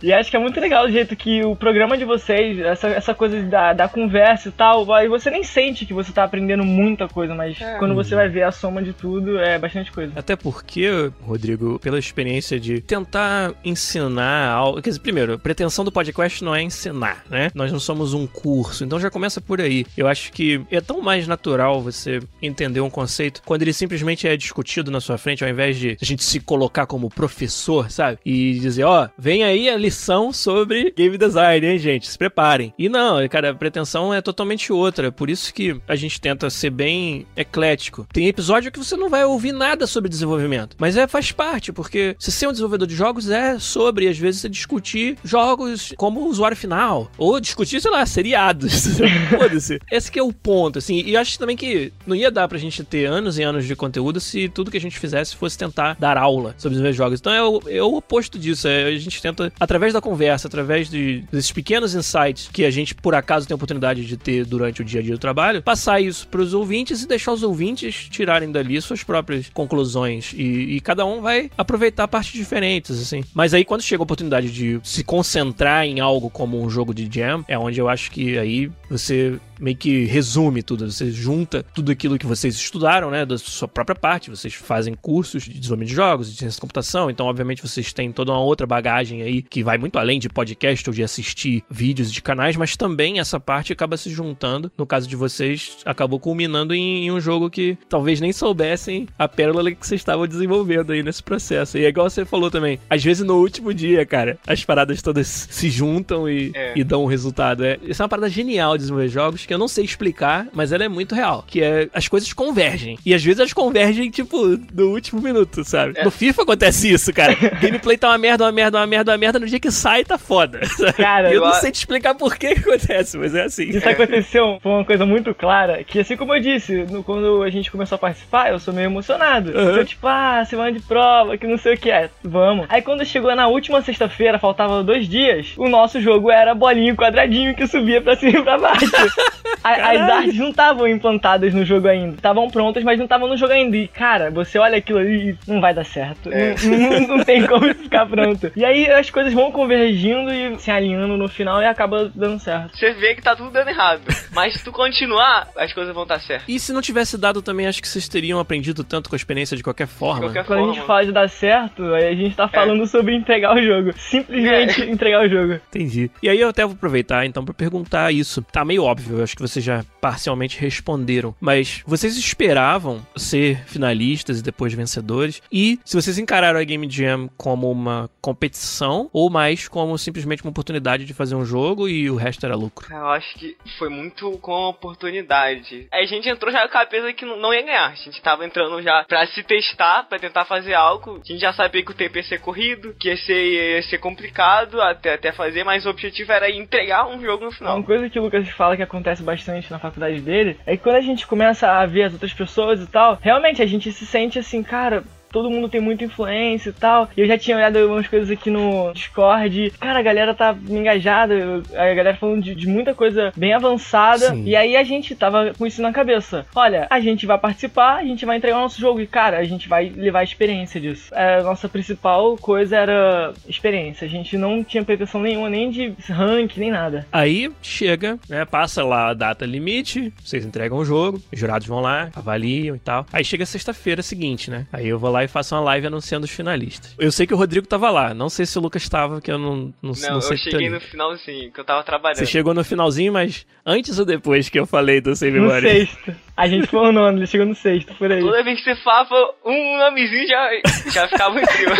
E acho que é muito legal o jeito que o programa de vocês, essa, essa coisa da, da conversa e tal, vai, você nem sente que você tá aprendendo muita coisa, mas é. quando você vai ver a soma de tudo, é bastante coisa. Até porque, Rodrigo, pela experiência de tentar ensinar algo. Quer dizer, primeiro, a pretensão do podcast não é ensinar, né? Nós não somos um curso, então já começa por aí. Eu acho que é tão mais natural você entender um conceito quando ele simplesmente é discutido na sua frente, ao invés de a gente se colocar como professor, sabe? E dizer, ó, oh, vem aí a lição lição sobre game design, hein, gente? Se preparem. E não, cara, a pretensão é totalmente outra. Por isso que a gente tenta ser bem eclético. Tem episódio que você não vai ouvir nada sobre desenvolvimento, mas é faz parte, porque se ser um desenvolvedor de jogos é sobre, às vezes, discutir jogos como usuário final, ou discutir, sei lá, seriados. Foda-se. Esse que é o ponto, assim. E acho também que não ia dar pra gente ter anos e anos de conteúdo se tudo que a gente fizesse fosse tentar dar aula sobre desenvolver jogos. Então é o, é o oposto disso. É, a gente tenta, através através da conversa, através de, desses pequenos insights que a gente, por acaso, tem a oportunidade de ter durante o dia a dia do trabalho, passar isso para os ouvintes e deixar os ouvintes tirarem dali suas próprias conclusões. E, e, cada um vai aproveitar partes diferentes, assim. Mas aí, quando chega a oportunidade de se concentrar em algo como um jogo de jam, é onde eu acho que aí você meio que resume tudo. Você junta tudo aquilo que vocês estudaram, né, da sua própria parte. Vocês fazem cursos de desenvolvimento de jogos, de ciência da computação, então, obviamente, vocês têm toda uma outra bagagem aí que vai muito além de podcast ou de assistir vídeos de canais, mas também essa parte acaba se juntando. No caso de vocês, acabou culminando em, em um jogo que talvez nem soubessem a pérola que vocês estavam desenvolvendo aí nesse processo. E é igual você falou também, às vezes no último dia, cara, as paradas todas se juntam e, é. e dão um resultado. É, isso é uma parada genial de desenvolver jogos que eu não sei explicar, mas ela é muito real. Que é as coisas convergem. E às vezes elas convergem, tipo, no último minuto, sabe? É. No FIFA acontece isso, cara. Gameplay tá uma merda, uma merda, uma merda, uma merda. No dia que sai, tá foda. Cara, eu, eu não sei te explicar por que acontece, mas é assim. Isso é. aconteceu, foi uma coisa muito clara. Que assim como eu disse, no, quando a gente começou a participar, eu sou meio emocionado. Uhum. Eu, tipo, ah, semana de prova, que não sei o que é. Vamos. Aí quando chegou na última sexta-feira, faltava dois dias, o nosso jogo era bolinho quadradinho que subia pra cima e pra baixo. as artes não estavam implantadas no jogo ainda. Estavam prontas, mas não estavam no jogo ainda. E, cara, você olha aquilo ali e não vai dar certo. É. Não, não, não, tem como ficar pronto. E aí as coisas vão convergindo e se alinhando no final e acaba dando certo. Você vê que tá tudo dando errado. mas se tu continuar, as coisas vão estar certas. E se não tivesse dado também, acho que vocês teriam aprendido tanto com a experiência de qualquer forma. De qualquer Quando forma. a gente fala de dar certo, aí a gente tá falando é. sobre entregar o jogo. Simplesmente é. entregar o jogo. Entendi. E aí eu até vou aproveitar então para perguntar isso. Tá meio óbvio, eu acho que vocês já parcialmente responderam. Mas vocês esperavam ser finalistas e depois vencedores? E se vocês encararam a Game Jam como uma competição ou mais como simplesmente uma oportunidade de fazer um jogo e o resto era lucro? Eu acho que foi muito com a oportunidade. A gente entrou já com a cabeça que não ia ganhar. A gente tava entrando já pra se testar, pra tentar fazer algo. A gente já sabia que o tempo ia ser corrido, que ia ser, ia ser complicado até, até fazer, mas o objetivo era entregar um jogo no final. Uma coisa que o Lucas fala que acontece bastante na faculdade dele é que quando a gente começa a ver as outras pessoas e tal, realmente a gente se sente assim, cara, todo mundo tem muita influência e tal. E eu já tinha olhado umas coisas aqui no Discord. Cara, a galera tá engajada, a galera falando de, de muita coisa bem avançada. Sim. E aí a gente tava com isso na cabeça. Olha, a gente vai participar, a gente vai entregar o nosso jogo. E, cara, a gente vai levar a experiência disso. A nossa principal coisa era experiência. A gente não tinha pretensão nenhuma, nem de rank, nem nada. Aí chega, né? Passa lá a data limite, vocês entregam o jogo, os jurados vão lá, avaliam e tal. Aí chega sexta-feira seguinte, né? Aí eu vou lá e faço uma live anunciando os finalistas. Eu sei que o Rodrigo tava lá, não sei se o Lucas estava, que eu não, não, não, não sei. eu cheguei no finalzinho, que eu tava trabalhando. Você chegou no finalzinho, mas antes ou depois que eu falei do Save No sexto. A gente foi o nono, ele chegou no sexto, por aí. Toda vez que você falava um nomezinho, já, já ficava em cima.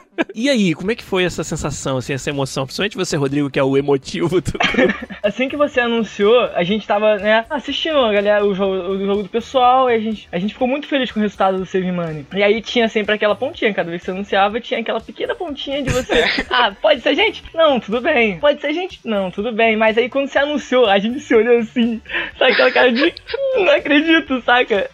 E aí, como é que foi essa sensação, assim, essa emoção? Principalmente você, Rodrigo, que é o emotivo do Assim que você anunciou, a gente tava, né, assistindo a galera, o jogo, o jogo do pessoal, e a gente, a gente ficou muito feliz com o resultado do Save Money. E aí tinha sempre aquela pontinha, cada vez que você anunciava, tinha aquela pequena pontinha de você. ah, pode ser gente? Não, tudo bem. Pode ser gente? Não, tudo bem. Mas aí quando você anunciou, a gente se olhou assim, sabe aquela cara de não acredito, saca?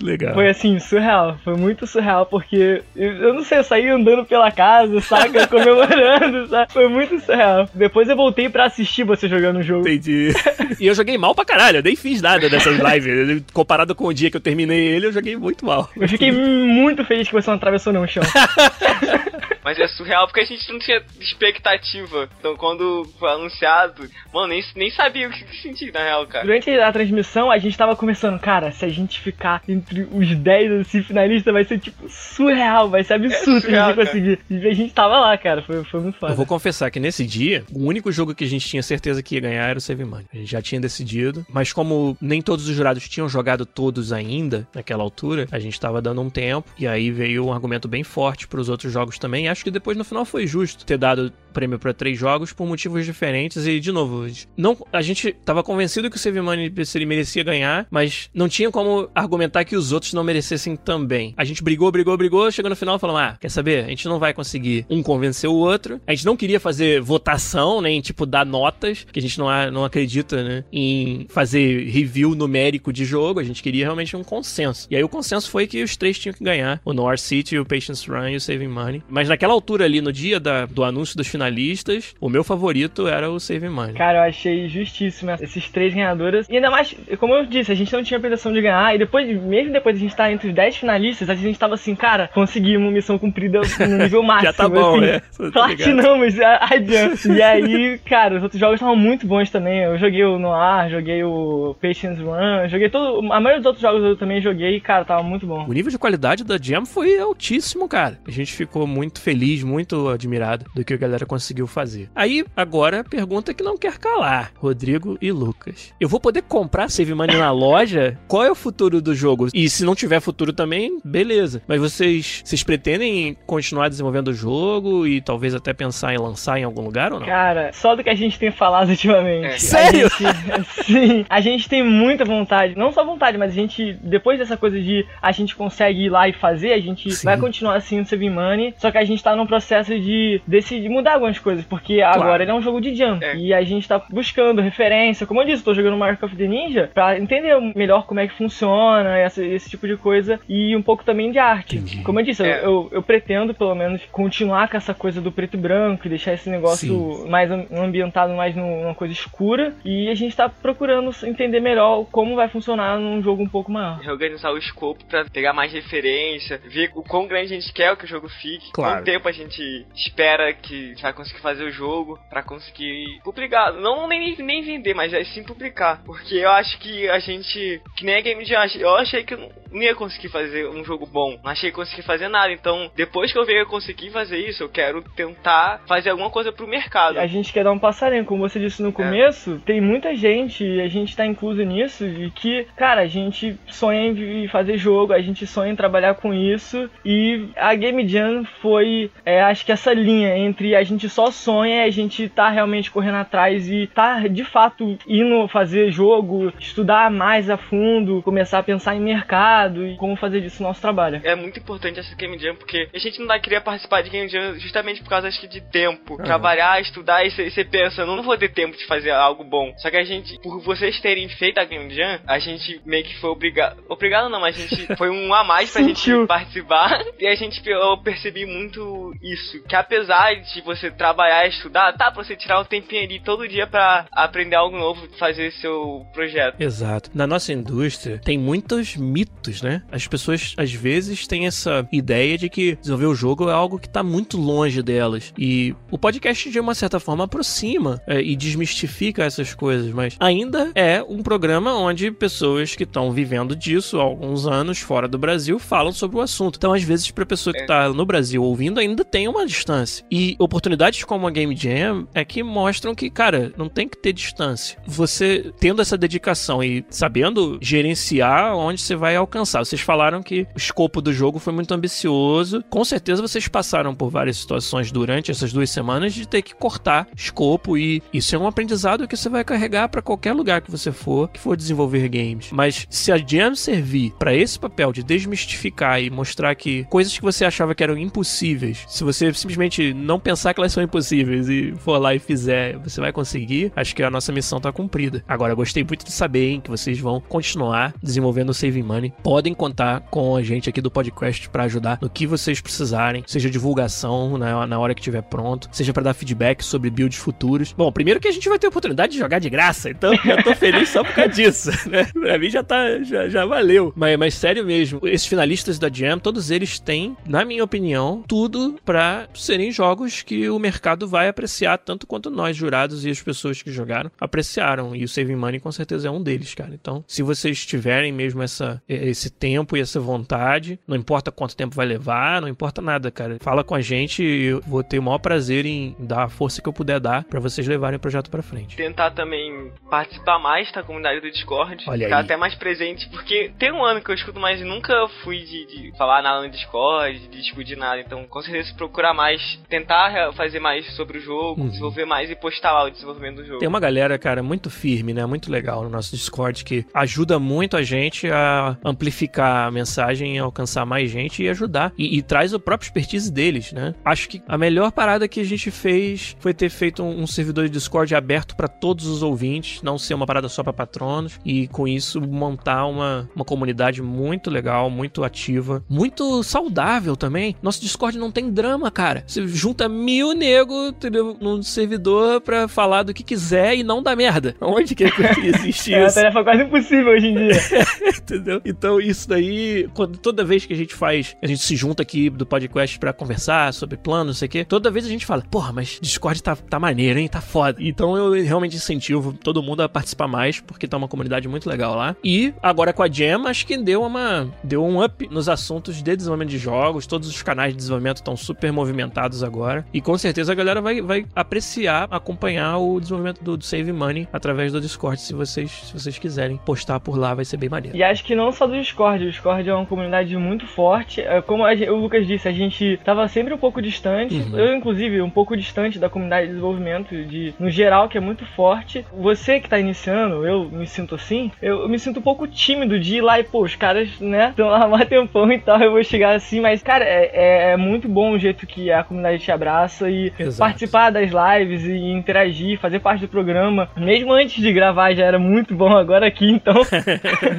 Legal. Foi assim, surreal. Foi muito surreal, porque eu, eu não sei, eu saí andando pela casa, saca? Comemorando, sabe? Foi muito surreal. Depois eu voltei pra assistir você jogando o jogo. Entendi. E eu joguei mal pra caralho, eu nem fiz nada dessas lives. Comparado com o dia que eu terminei ele, eu joguei muito mal. Eu fiquei muito feliz que você não atravessou não o chão. Mas é surreal porque a gente não tinha expectativa. Então quando foi anunciado, mano, nem, nem sabia o que sentir na real, cara. Durante a transmissão, a gente tava conversando, cara, se a gente ficar entre os 10 assim, finalistas, vai ser tipo surreal, vai ser absurdo é surreal, a gente conseguir. E a gente tava lá, cara, foi, foi muito foda. Eu vou confessar que nesse dia, o único jogo que a gente tinha certeza que ia ganhar era o Save Money. A gente já tinha decidido, mas como nem todos os jurados tinham jogado todos ainda naquela altura, a gente tava dando um tempo e aí veio um argumento bem forte para os outros jogos também. E acho que depois no final foi justo ter dado prêmio para três jogos por motivos diferentes e de novo, não a gente tava convencido que o Save Money ele merecia ganhar, mas não tinha como argumentar que os outros não merecessem também. A gente brigou, brigou, brigou, chegou no final falou: "Ah, quer saber? A gente não vai conseguir um convencer o outro. A gente não queria fazer votação, nem tipo dar notas, que a gente não, não acredita, né, em fazer review numérico de jogo, a gente queria realmente um consenso. E aí o consenso foi que os três tinham que ganhar, o North City, o Patience Run e o Saving Money. Mas naquela altura ali, no dia da, do anúncio dos finalistas, o meu favorito era o Saving Money. Cara, eu achei justíssimo esses três ganhadores. E ainda mais, como eu disse, a gente não tinha pretensão de ganhar. E depois, mesmo depois de a gente estar entre os 10 finalistas, a gente tava assim, cara, conseguimos missão cumprida no nível máximo. Já tá bom, assim, né? Platinamos adiante. e aí, cara, os outros jogos estavam muito bons também. Eu joguei o Noir, joguei o Patience Run, joguei todo. A maioria dos outros jogos eu também joguei e, cara, tava muito bom. O nível de qualidade da Jam foi altíssimo, cara. A gente ficou muito feliz, muito admirado do que a galera conseguiu fazer. Aí, agora, pergunta que não quer calar: Rodrigo e Lucas. Eu vou poder comprar Save Money na loja? Qual é o futuro do jogo? E se não tiver futuro também, beleza. Mas vocês, vocês pretendem continuar desenvolvendo o jogo e talvez até pensar em lançar em algum lugar ou não? Cara, só do que a gente tem falado ultimamente. É. Sério? A gente, sim, a gente tem muita vontade. Não só vontade, mas a gente, depois dessa coisa de a gente consegue ir lá e fazer, a gente sim. vai continuar assim no Save Money. Só que a gente tá num processo de decidir mudar algumas coisas, porque claro. agora ele é um jogo de jump. É. E a gente tá buscando referência. Como eu disse, tô jogando Mark of the Ninja pra entender melhor como é que funciona essa, esse tipo de coisa e um pouco também de arte. Entendi. Como eu disse, é. eu, eu, eu, pretendo pelo menos continuar com essa coisa do preto e branco e deixar esse negócio Sim. mais ambientado mais numa coisa escura. E a gente tá procurando entender melhor como vai funcionar num jogo um pouco maior. Reorganizar o escopo para pegar mais referência, ver o quão grande a gente quer que o jogo fique, claro. quanto tempo a gente espera que vai conseguir fazer o jogo, para conseguir publicar. Não nem, nem vender, mas é sim publicar. Porque eu acho que a gente, que nem a Game Jam, eu achei que eu não ia conseguir fazer um jogo bom. Não achei que conseguir fazer nada. Então, depois que eu que eu consegui fazer isso, eu quero tentar fazer alguma coisa pro mercado. A gente quer dar um passarinho, como você disse no é. começo, é. tem muita gente, a gente tá incluso nisso, de que, cara, a gente sonha em fazer jogo, a gente sonha em trabalhar com isso. E a Game Jam foi, é, acho que essa linha entre a gente só sonha e a gente tá realmente correndo atrás e tá de fato indo fazer jogo, estudar mais a fundo, começar a pensar em mercado e como fazer disso nosso trabalho. É muito importante essa Game Jam porque a gente não queria participar de Game Jam justamente por causa acho que de tempo. Uhum. Trabalhar, estudar e você pensa, não vou ter tempo de fazer algo bom. Só que a gente, por vocês terem feito a Game Jam, a gente meio que foi obrigado. Obrigado não, mas a gente foi um a mais pra gente participar. E a gente eu percebi muito isso. Que apesar de você trabalhar e estudar, tá pra você tirar um tempinho ali todo dia para aprender algo novo, fazer seu projeto. Exato. Na nossa indústria tem muitos mitos, né? As pessoas às vezes têm essa ideia de que desenvolver o jogo é algo que tá muito longe delas. E o podcast, de uma certa forma, aproxima é, e desmistifica essas coisas, mas ainda é um programa onde pessoas que estão vivendo disso há alguns anos fora do Brasil falam sobre o assunto. Então, às vezes, pra pessoa que é. tá no Brasil ouvindo, ainda tem uma distância. E oportunidades como a Game Jam é que mostram que, cara, não tem que ter distância. Você tendo essa dedicação e sabendo gerenciar onde você vai alcançar. Vocês falaram que o escopo do jogo foi muito ambicioso. Com certeza vocês passaram por várias situações durante essas duas semanas de ter que cortar escopo e isso é um aprendizado que você vai carregar para qualquer lugar que você for, que for desenvolver games. Mas se a Jam servir para esse papel de desmistificar e mostrar que coisas que você achava que eram impossíveis, se você simplesmente não pensar que elas são impossíveis e for lá e fizer, você vai conseguir, acho que a nossa missão tá cumprida. Agora, gostei muito de saber hein, que vocês vão continuar desenvolvendo o Saving Money. Podem contar com a gente aqui do podcast para ajudar no que vocês precisarem, seja divulgação na, na hora que estiver pronto, seja para dar feedback sobre builds futuros. Bom, primeiro que a gente vai ter a oportunidade de jogar de graça, então eu tô feliz só por causa disso, né? Pra mim já tá, já, já valeu. Mas, mas sério mesmo, esses finalistas da Jam, todos eles têm, na minha opinião, tudo para serem jogos que o mercado vai apreciar tanto quanto nós, jurados e as pessoas que jogaram, apreciaram. E o Saving Money com certeza é um deles, cara. Então, se vocês tiverem mesmo essa, esse tempo e essa vontade, não importa quanto tempo vai levar, não importa nada, cara. Fala com a gente e eu vou ter o maior prazer em dar a força que eu puder dar para vocês levarem o projeto para frente. Tentar também participar mais da comunidade do Discord, Olha ficar aí. até mais presente, porque tem um ano que eu escuto, mas nunca fui de, de falar nada no Discord, de discutir nada. Então, com certeza, procurar mais, tentar fazer mais sobre o jogo, uhum. desenvolver mais e postar lá o desenvolvimento do jogo. Tem uma galera, cara, muito firme, né? Muito legal no nosso Discord que ajuda muito a gente a amplificar a mensagem, alcançar mais gente e ajudar. E, e, traz o próprio expertise deles, né? Acho que a melhor parada que a gente fez foi ter feito um, um servidor de Discord aberto para todos os ouvintes, não ser uma parada só para patronos. E com isso montar uma, uma comunidade muito legal, muito ativa, muito saudável também. Nosso Discord não tem drama, cara. Você junta mil nego entendeu? num servidor pra falar do que quiser e não dá merda. Onde que existe isso? É uma tarefa quase impossível hoje em dia. entendeu? Então isso daí, quando, toda vez que a gente faz, a gente se junta aqui do podcast pra conversar sobre plano, não sei o quê, toda vez a gente fala, porra, mas Discord tá, tá maneiro, hein? Tá foda. Então eu realmente incentivo todo mundo a participar mais, porque tá uma comunidade muito legal lá. E agora com a Jam, acho que deu uma deu um up nos assuntos de desenvolvimento de jogos, todos os canais de desenvolvimento estão super movimentados agora. E com certeza a galera vai, vai apreciar, acompanhar o desenvolvimento do, do Save Money através do Discord, se vocês, se vocês quiserem postar por lá, vai ser bem maneiro. E acho que não só do Discord, o Discord é uma comunidade muito forte. É, como o Lucas disse, a gente tava sempre um pouco distante, uhum. eu inclusive um pouco distante da comunidade de desenvolvimento, de, no geral, que é muito forte. Você que tá iniciando, eu me sinto assim, eu, eu me sinto um pouco tímido de ir lá e, pô, os caras, né, estão lá há tempão e tal, eu vou chegar assim, mas, cara, é, é, é, muito bom o jeito que a comunidade te abraça e Exato. participar das lives e interagir, fazer parte do programa. Mesmo antes de gravar já era muito bom, agora aqui, então,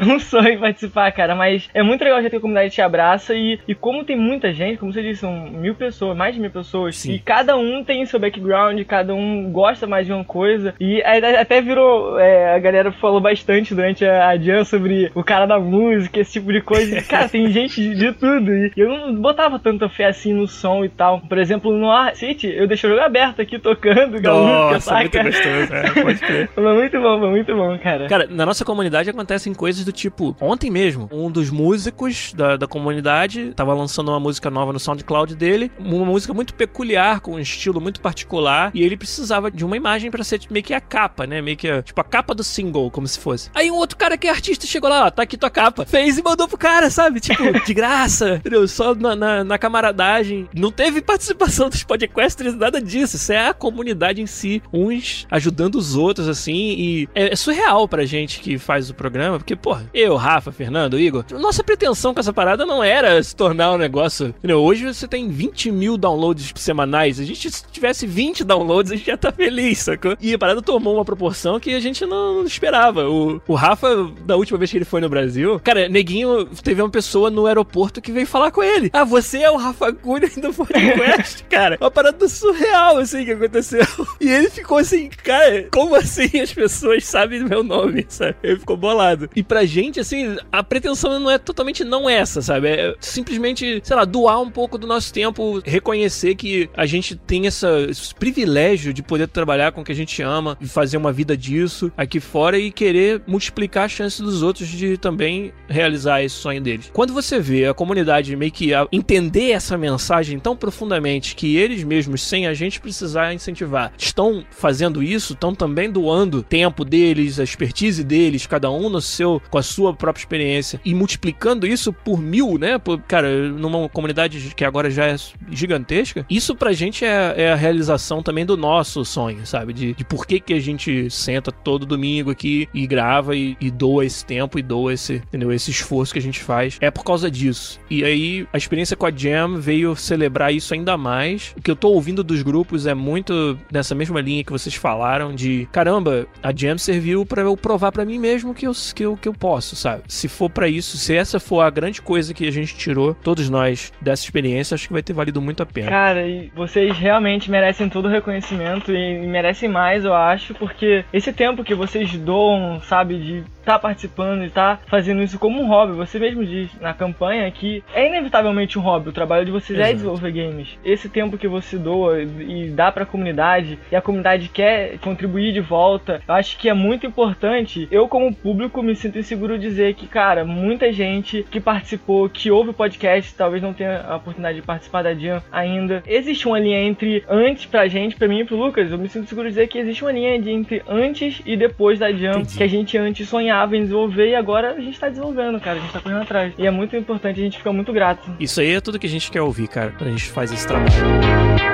não sonho participar, cara, mas é muito legal jeito que a comunidade te abraça e, e como tem muita gente, como você disse, são mil pessoas, mais de mil pessoas, Sim. e cada um tem seu background, cada um gosta mais de uma coisa, e até virou, é, a galera falou bastante durante a, a Jan sobre o cara da música, esse tipo de coisa, cara, tem gente de, de tudo, e eu não botava tanta fé assim no som e tal. Por exemplo, no Ar, noite, eu deixo o jogo aberto aqui, tocando, música, Nossa, saca? muito gostoso, é, pode crer. foi muito bom, foi muito bom, cara. Cara, na nossa comunidade acontecem coisas do tipo, ontem mesmo, um dos músicos da, da comunidade tava lançando uma música nova no SoundCloud dele, uma música muito peculiar, com um estilo muito particular, e ele precisava de uma imagem para ser meio que a capa, né? Meio que a, tipo a capa do single, como se fosse. Aí um outro cara que é artista chegou lá, ó, tá aqui tua capa, fez e mandou pro cara, sabe? Tipo, de graça, entendeu? Só na, na, na camaradagem. Não teve participação dos podcasters, nada disso. Isso é a comunidade em si, uns ajudando os outros, assim, e é, é surreal pra gente que faz o programa, porque, pô, eu, Rafa, Fernando, Igor, nossa pretensão com essa parada não era se tornar um negócio. Entendeu? Hoje você tem 20 mil downloads semanais. A gente, se tivesse 20 downloads, a gente já tá feliz, sacou? E a parada tomou uma proporção que a gente não esperava. O, o Rafa, da última vez que ele foi no Brasil, cara, neguinho, teve uma pessoa no aeroporto que veio falar com ele. Ah, você é o Rafa Cunha do podcast, cara. Uma parada surreal, assim, que aconteceu. E ele ficou assim, cara, como assim as pessoas sabem meu nome, sabe? Ele ficou bolado. E pra gente, assim, a pretensão não é totalmente não essa, sabe? É simplesmente, sei lá, doar um pouco do nosso tempo, reconhecer que a gente tem essa, esse privilégio de poder trabalhar com o que a gente ama e fazer uma vida disso aqui fora e querer multiplicar a chance dos outros de também realizar esse sonho deles. Quando você vê a comunidade meio que entender essa mensagem tão profundamente que eles mesmos, sem a gente precisar incentivar, estão fazendo isso, estão também doando tempo deles, a expertise deles, cada um no seu, com a sua própria experiência e multiplicando isso por mil, né? Por, cara, numa comunidade que agora já é gigantesca, isso pra gente é, é a realização também do nosso sonho, sabe? De, de por que, que a gente senta todo domingo aqui e grava e, e doa esse tempo e doa esse, entendeu? Esse esforço que a gente faz. É por causa disso. E aí a experiência com a Jam veio celebrar isso ainda mais. O que eu tô ouvindo dos grupos é muito nessa mesma linha que vocês falaram de caramba, a Jam serviu para eu provar para mim mesmo que eu, que eu, que eu posso, sabe? Se for para isso, se essa for a grande coisa que a gente tirou, todos nós, dessa experiência, acho que vai ter valido muito a pena. Cara, e vocês realmente merecem todo o reconhecimento e merecem mais, eu acho, porque esse tempo que vocês doam, sabe, de estar tá participando e estar tá fazendo isso como um hobby, você mesmo diz na campanha que é inevitavelmente um hobby, o trabalho de vocês é Exato. é desenvolver games. Esse tempo que você doa e dá para a comunidade e a comunidade quer contribuir de volta, eu acho que é muito importante. Eu como público me sinto inseguro dizer que, cara, muita gente que participou, que ouve o podcast, talvez não tenha a oportunidade de participar da Jam ainda. Existe uma linha entre antes pra gente, pra mim e pro Lucas, eu me sinto seguro dizer que existe uma linha de entre antes e depois da Jam, que a gente antes sonhava em desenvolver e agora a gente tá desenvolvendo, cara, a gente tá correndo atrás. E é muito importante, a gente fica muito grato. Isso aí é tudo que a gente quer ouvir, cara, quando a gente faz esse trabalho.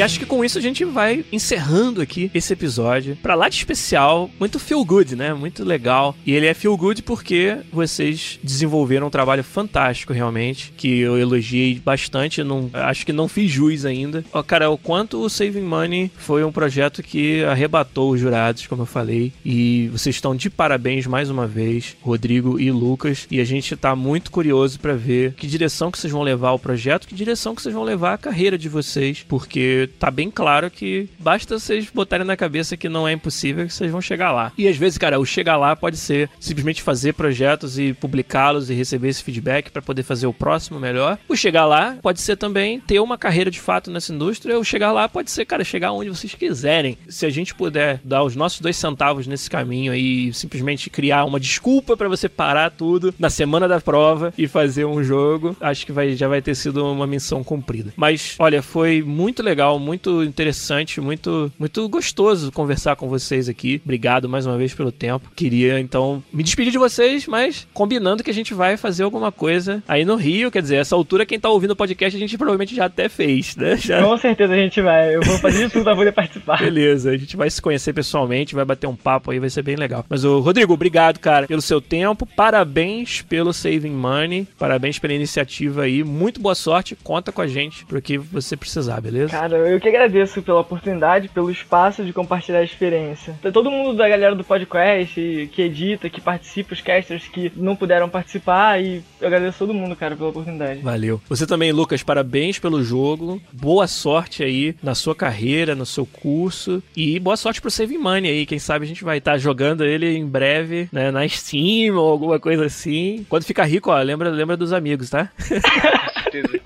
E acho que com isso a gente vai encerrando aqui esse episódio. Pra lá de especial, muito feel good, né? Muito legal. E ele é feel good porque vocês desenvolveram um trabalho fantástico, realmente. Que eu elogiei bastante. Não, acho que não fiz jus ainda. Ó, cara, o quanto o Saving Money foi um projeto que arrebatou os jurados, como eu falei. E vocês estão de parabéns mais uma vez, Rodrigo e Lucas. E a gente tá muito curioso para ver que direção que vocês vão levar o projeto, que direção que vocês vão levar a carreira de vocês. Porque tá bem claro que basta vocês botarem na cabeça que não é impossível que vocês vão chegar lá. E às vezes, cara, o chegar lá pode ser simplesmente fazer projetos e publicá-los e receber esse feedback para poder fazer o próximo melhor. O chegar lá pode ser também ter uma carreira de fato nessa indústria. O chegar lá pode ser, cara, chegar onde vocês quiserem. Se a gente puder dar os nossos dois centavos nesse caminho aí, simplesmente criar uma desculpa para você parar tudo na semana da prova e fazer um jogo, acho que vai, já vai ter sido uma missão cumprida. Mas, olha, foi muito legal muito interessante, muito, muito gostoso conversar com vocês aqui. Obrigado mais uma vez pelo tempo. Queria então me despedir de vocês, mas combinando que a gente vai fazer alguma coisa aí no Rio. Quer dizer, essa altura, quem tá ouvindo o podcast, a gente provavelmente já até fez, né? Já... Com certeza a gente vai. Eu vou fazer isso tudo pra poder participar. Beleza, a gente vai se conhecer pessoalmente, vai bater um papo aí, vai ser bem legal. Mas, o Rodrigo, obrigado, cara, pelo seu tempo. Parabéns pelo Saving Money. Parabéns pela iniciativa aí. Muito boa sorte. Conta com a gente pro que você precisar, beleza? Cara, Cara, eu que agradeço pela oportunidade, pelo espaço de compartilhar a experiência. Todo mundo da galera do podcast, que edita, que participa, os casters que não puderam participar, e eu agradeço todo mundo, cara, pela oportunidade. Valeu. Você também, Lucas, parabéns pelo jogo. Boa sorte aí na sua carreira, no seu curso. E boa sorte pro Save Money aí. Quem sabe a gente vai estar tá jogando ele em breve, né, na Steam ou alguma coisa assim. Quando ficar rico, ó, lembra, lembra dos amigos, tá? certeza.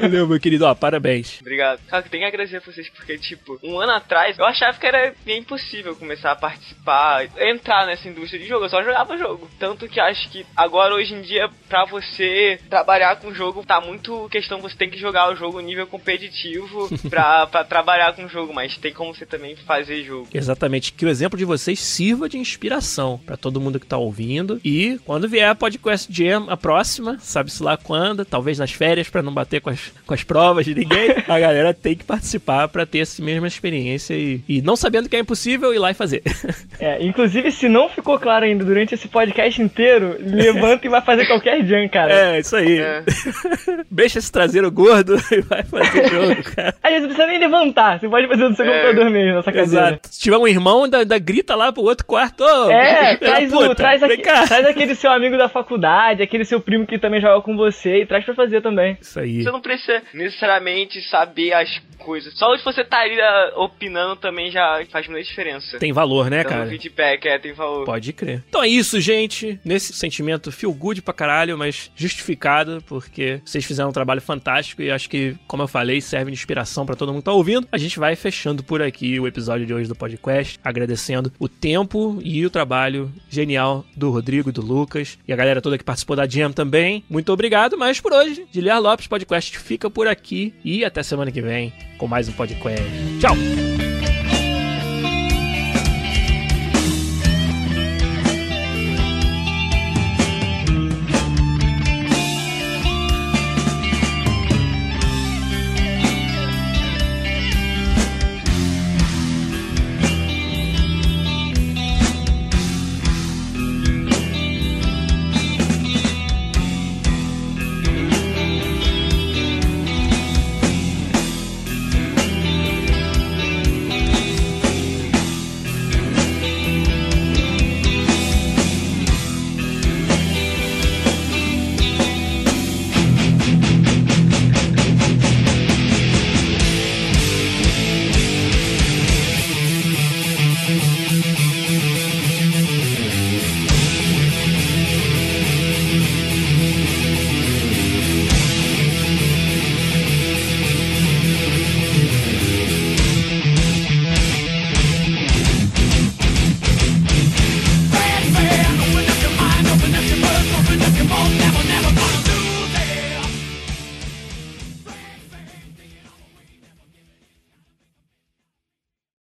Valeu, meu querido. Ó, parabéns. Obrigado. Cara, tem que agradecer a vocês, porque, tipo, um ano atrás eu achava que era impossível começar a participar, entrar nessa indústria de jogo. Eu só jogava jogo. Tanto que acho que agora, hoje em dia, pra você trabalhar com jogo, tá muito questão, você tem que jogar o jogo nível competitivo pra, pra trabalhar com o jogo, mas tem como você também fazer jogo. Exatamente. Que o exemplo de vocês sirva de inspiração para todo mundo que tá ouvindo. E quando vier a Podcast Jam, a próxima, sabe-se lá quando, talvez nas férias, para não bater com as, com as provas de ninguém, a galera tem que participar para ter essa mesma experiência e, e não sabendo que é impossível, ir lá e fazer. É, inclusive, se não ficou claro ainda durante esse podcast inteiro, levanta e vai fazer qualquer jam, cara. É, isso aí. É. Deixa esse traseiro gordo e vai fazer jogo, cara. Aí você não precisa nem levantar, você pode fazer no seu é. computador mesmo, nessa cadeira. Exato. Se tiver um irmão, da, da grita lá pro outro quarto. Oh, é, traz, o, traz, aqui, traz aquele seu amigo da faculdade, aquele seu primo que também joga com você e traz pra fazer também. Isso aí. Você não precisa necessariamente saber as coisas. Só de você estar tá ali uh, opinando também já faz muita diferença. Tem valor, né, Dando cara? feedback, é, tem valor. Pode crer. Então é isso, gente. Nesse sentimento feel good pra caralho, mas justificado, porque vocês fizeram um trabalho fantástico e acho que, como eu falei, serve de inspiração para todo mundo que tá ouvindo. A gente vai fechando por aqui o episódio de hoje do podcast, agradecendo o tempo e o trabalho genial do Rodrigo e do Lucas e a galera toda que participou da Jam também. Muito obrigado, mas por hoje, Giliar Lopes Podcast fica por aqui e até semana que vem com mais um podcast. Tchau!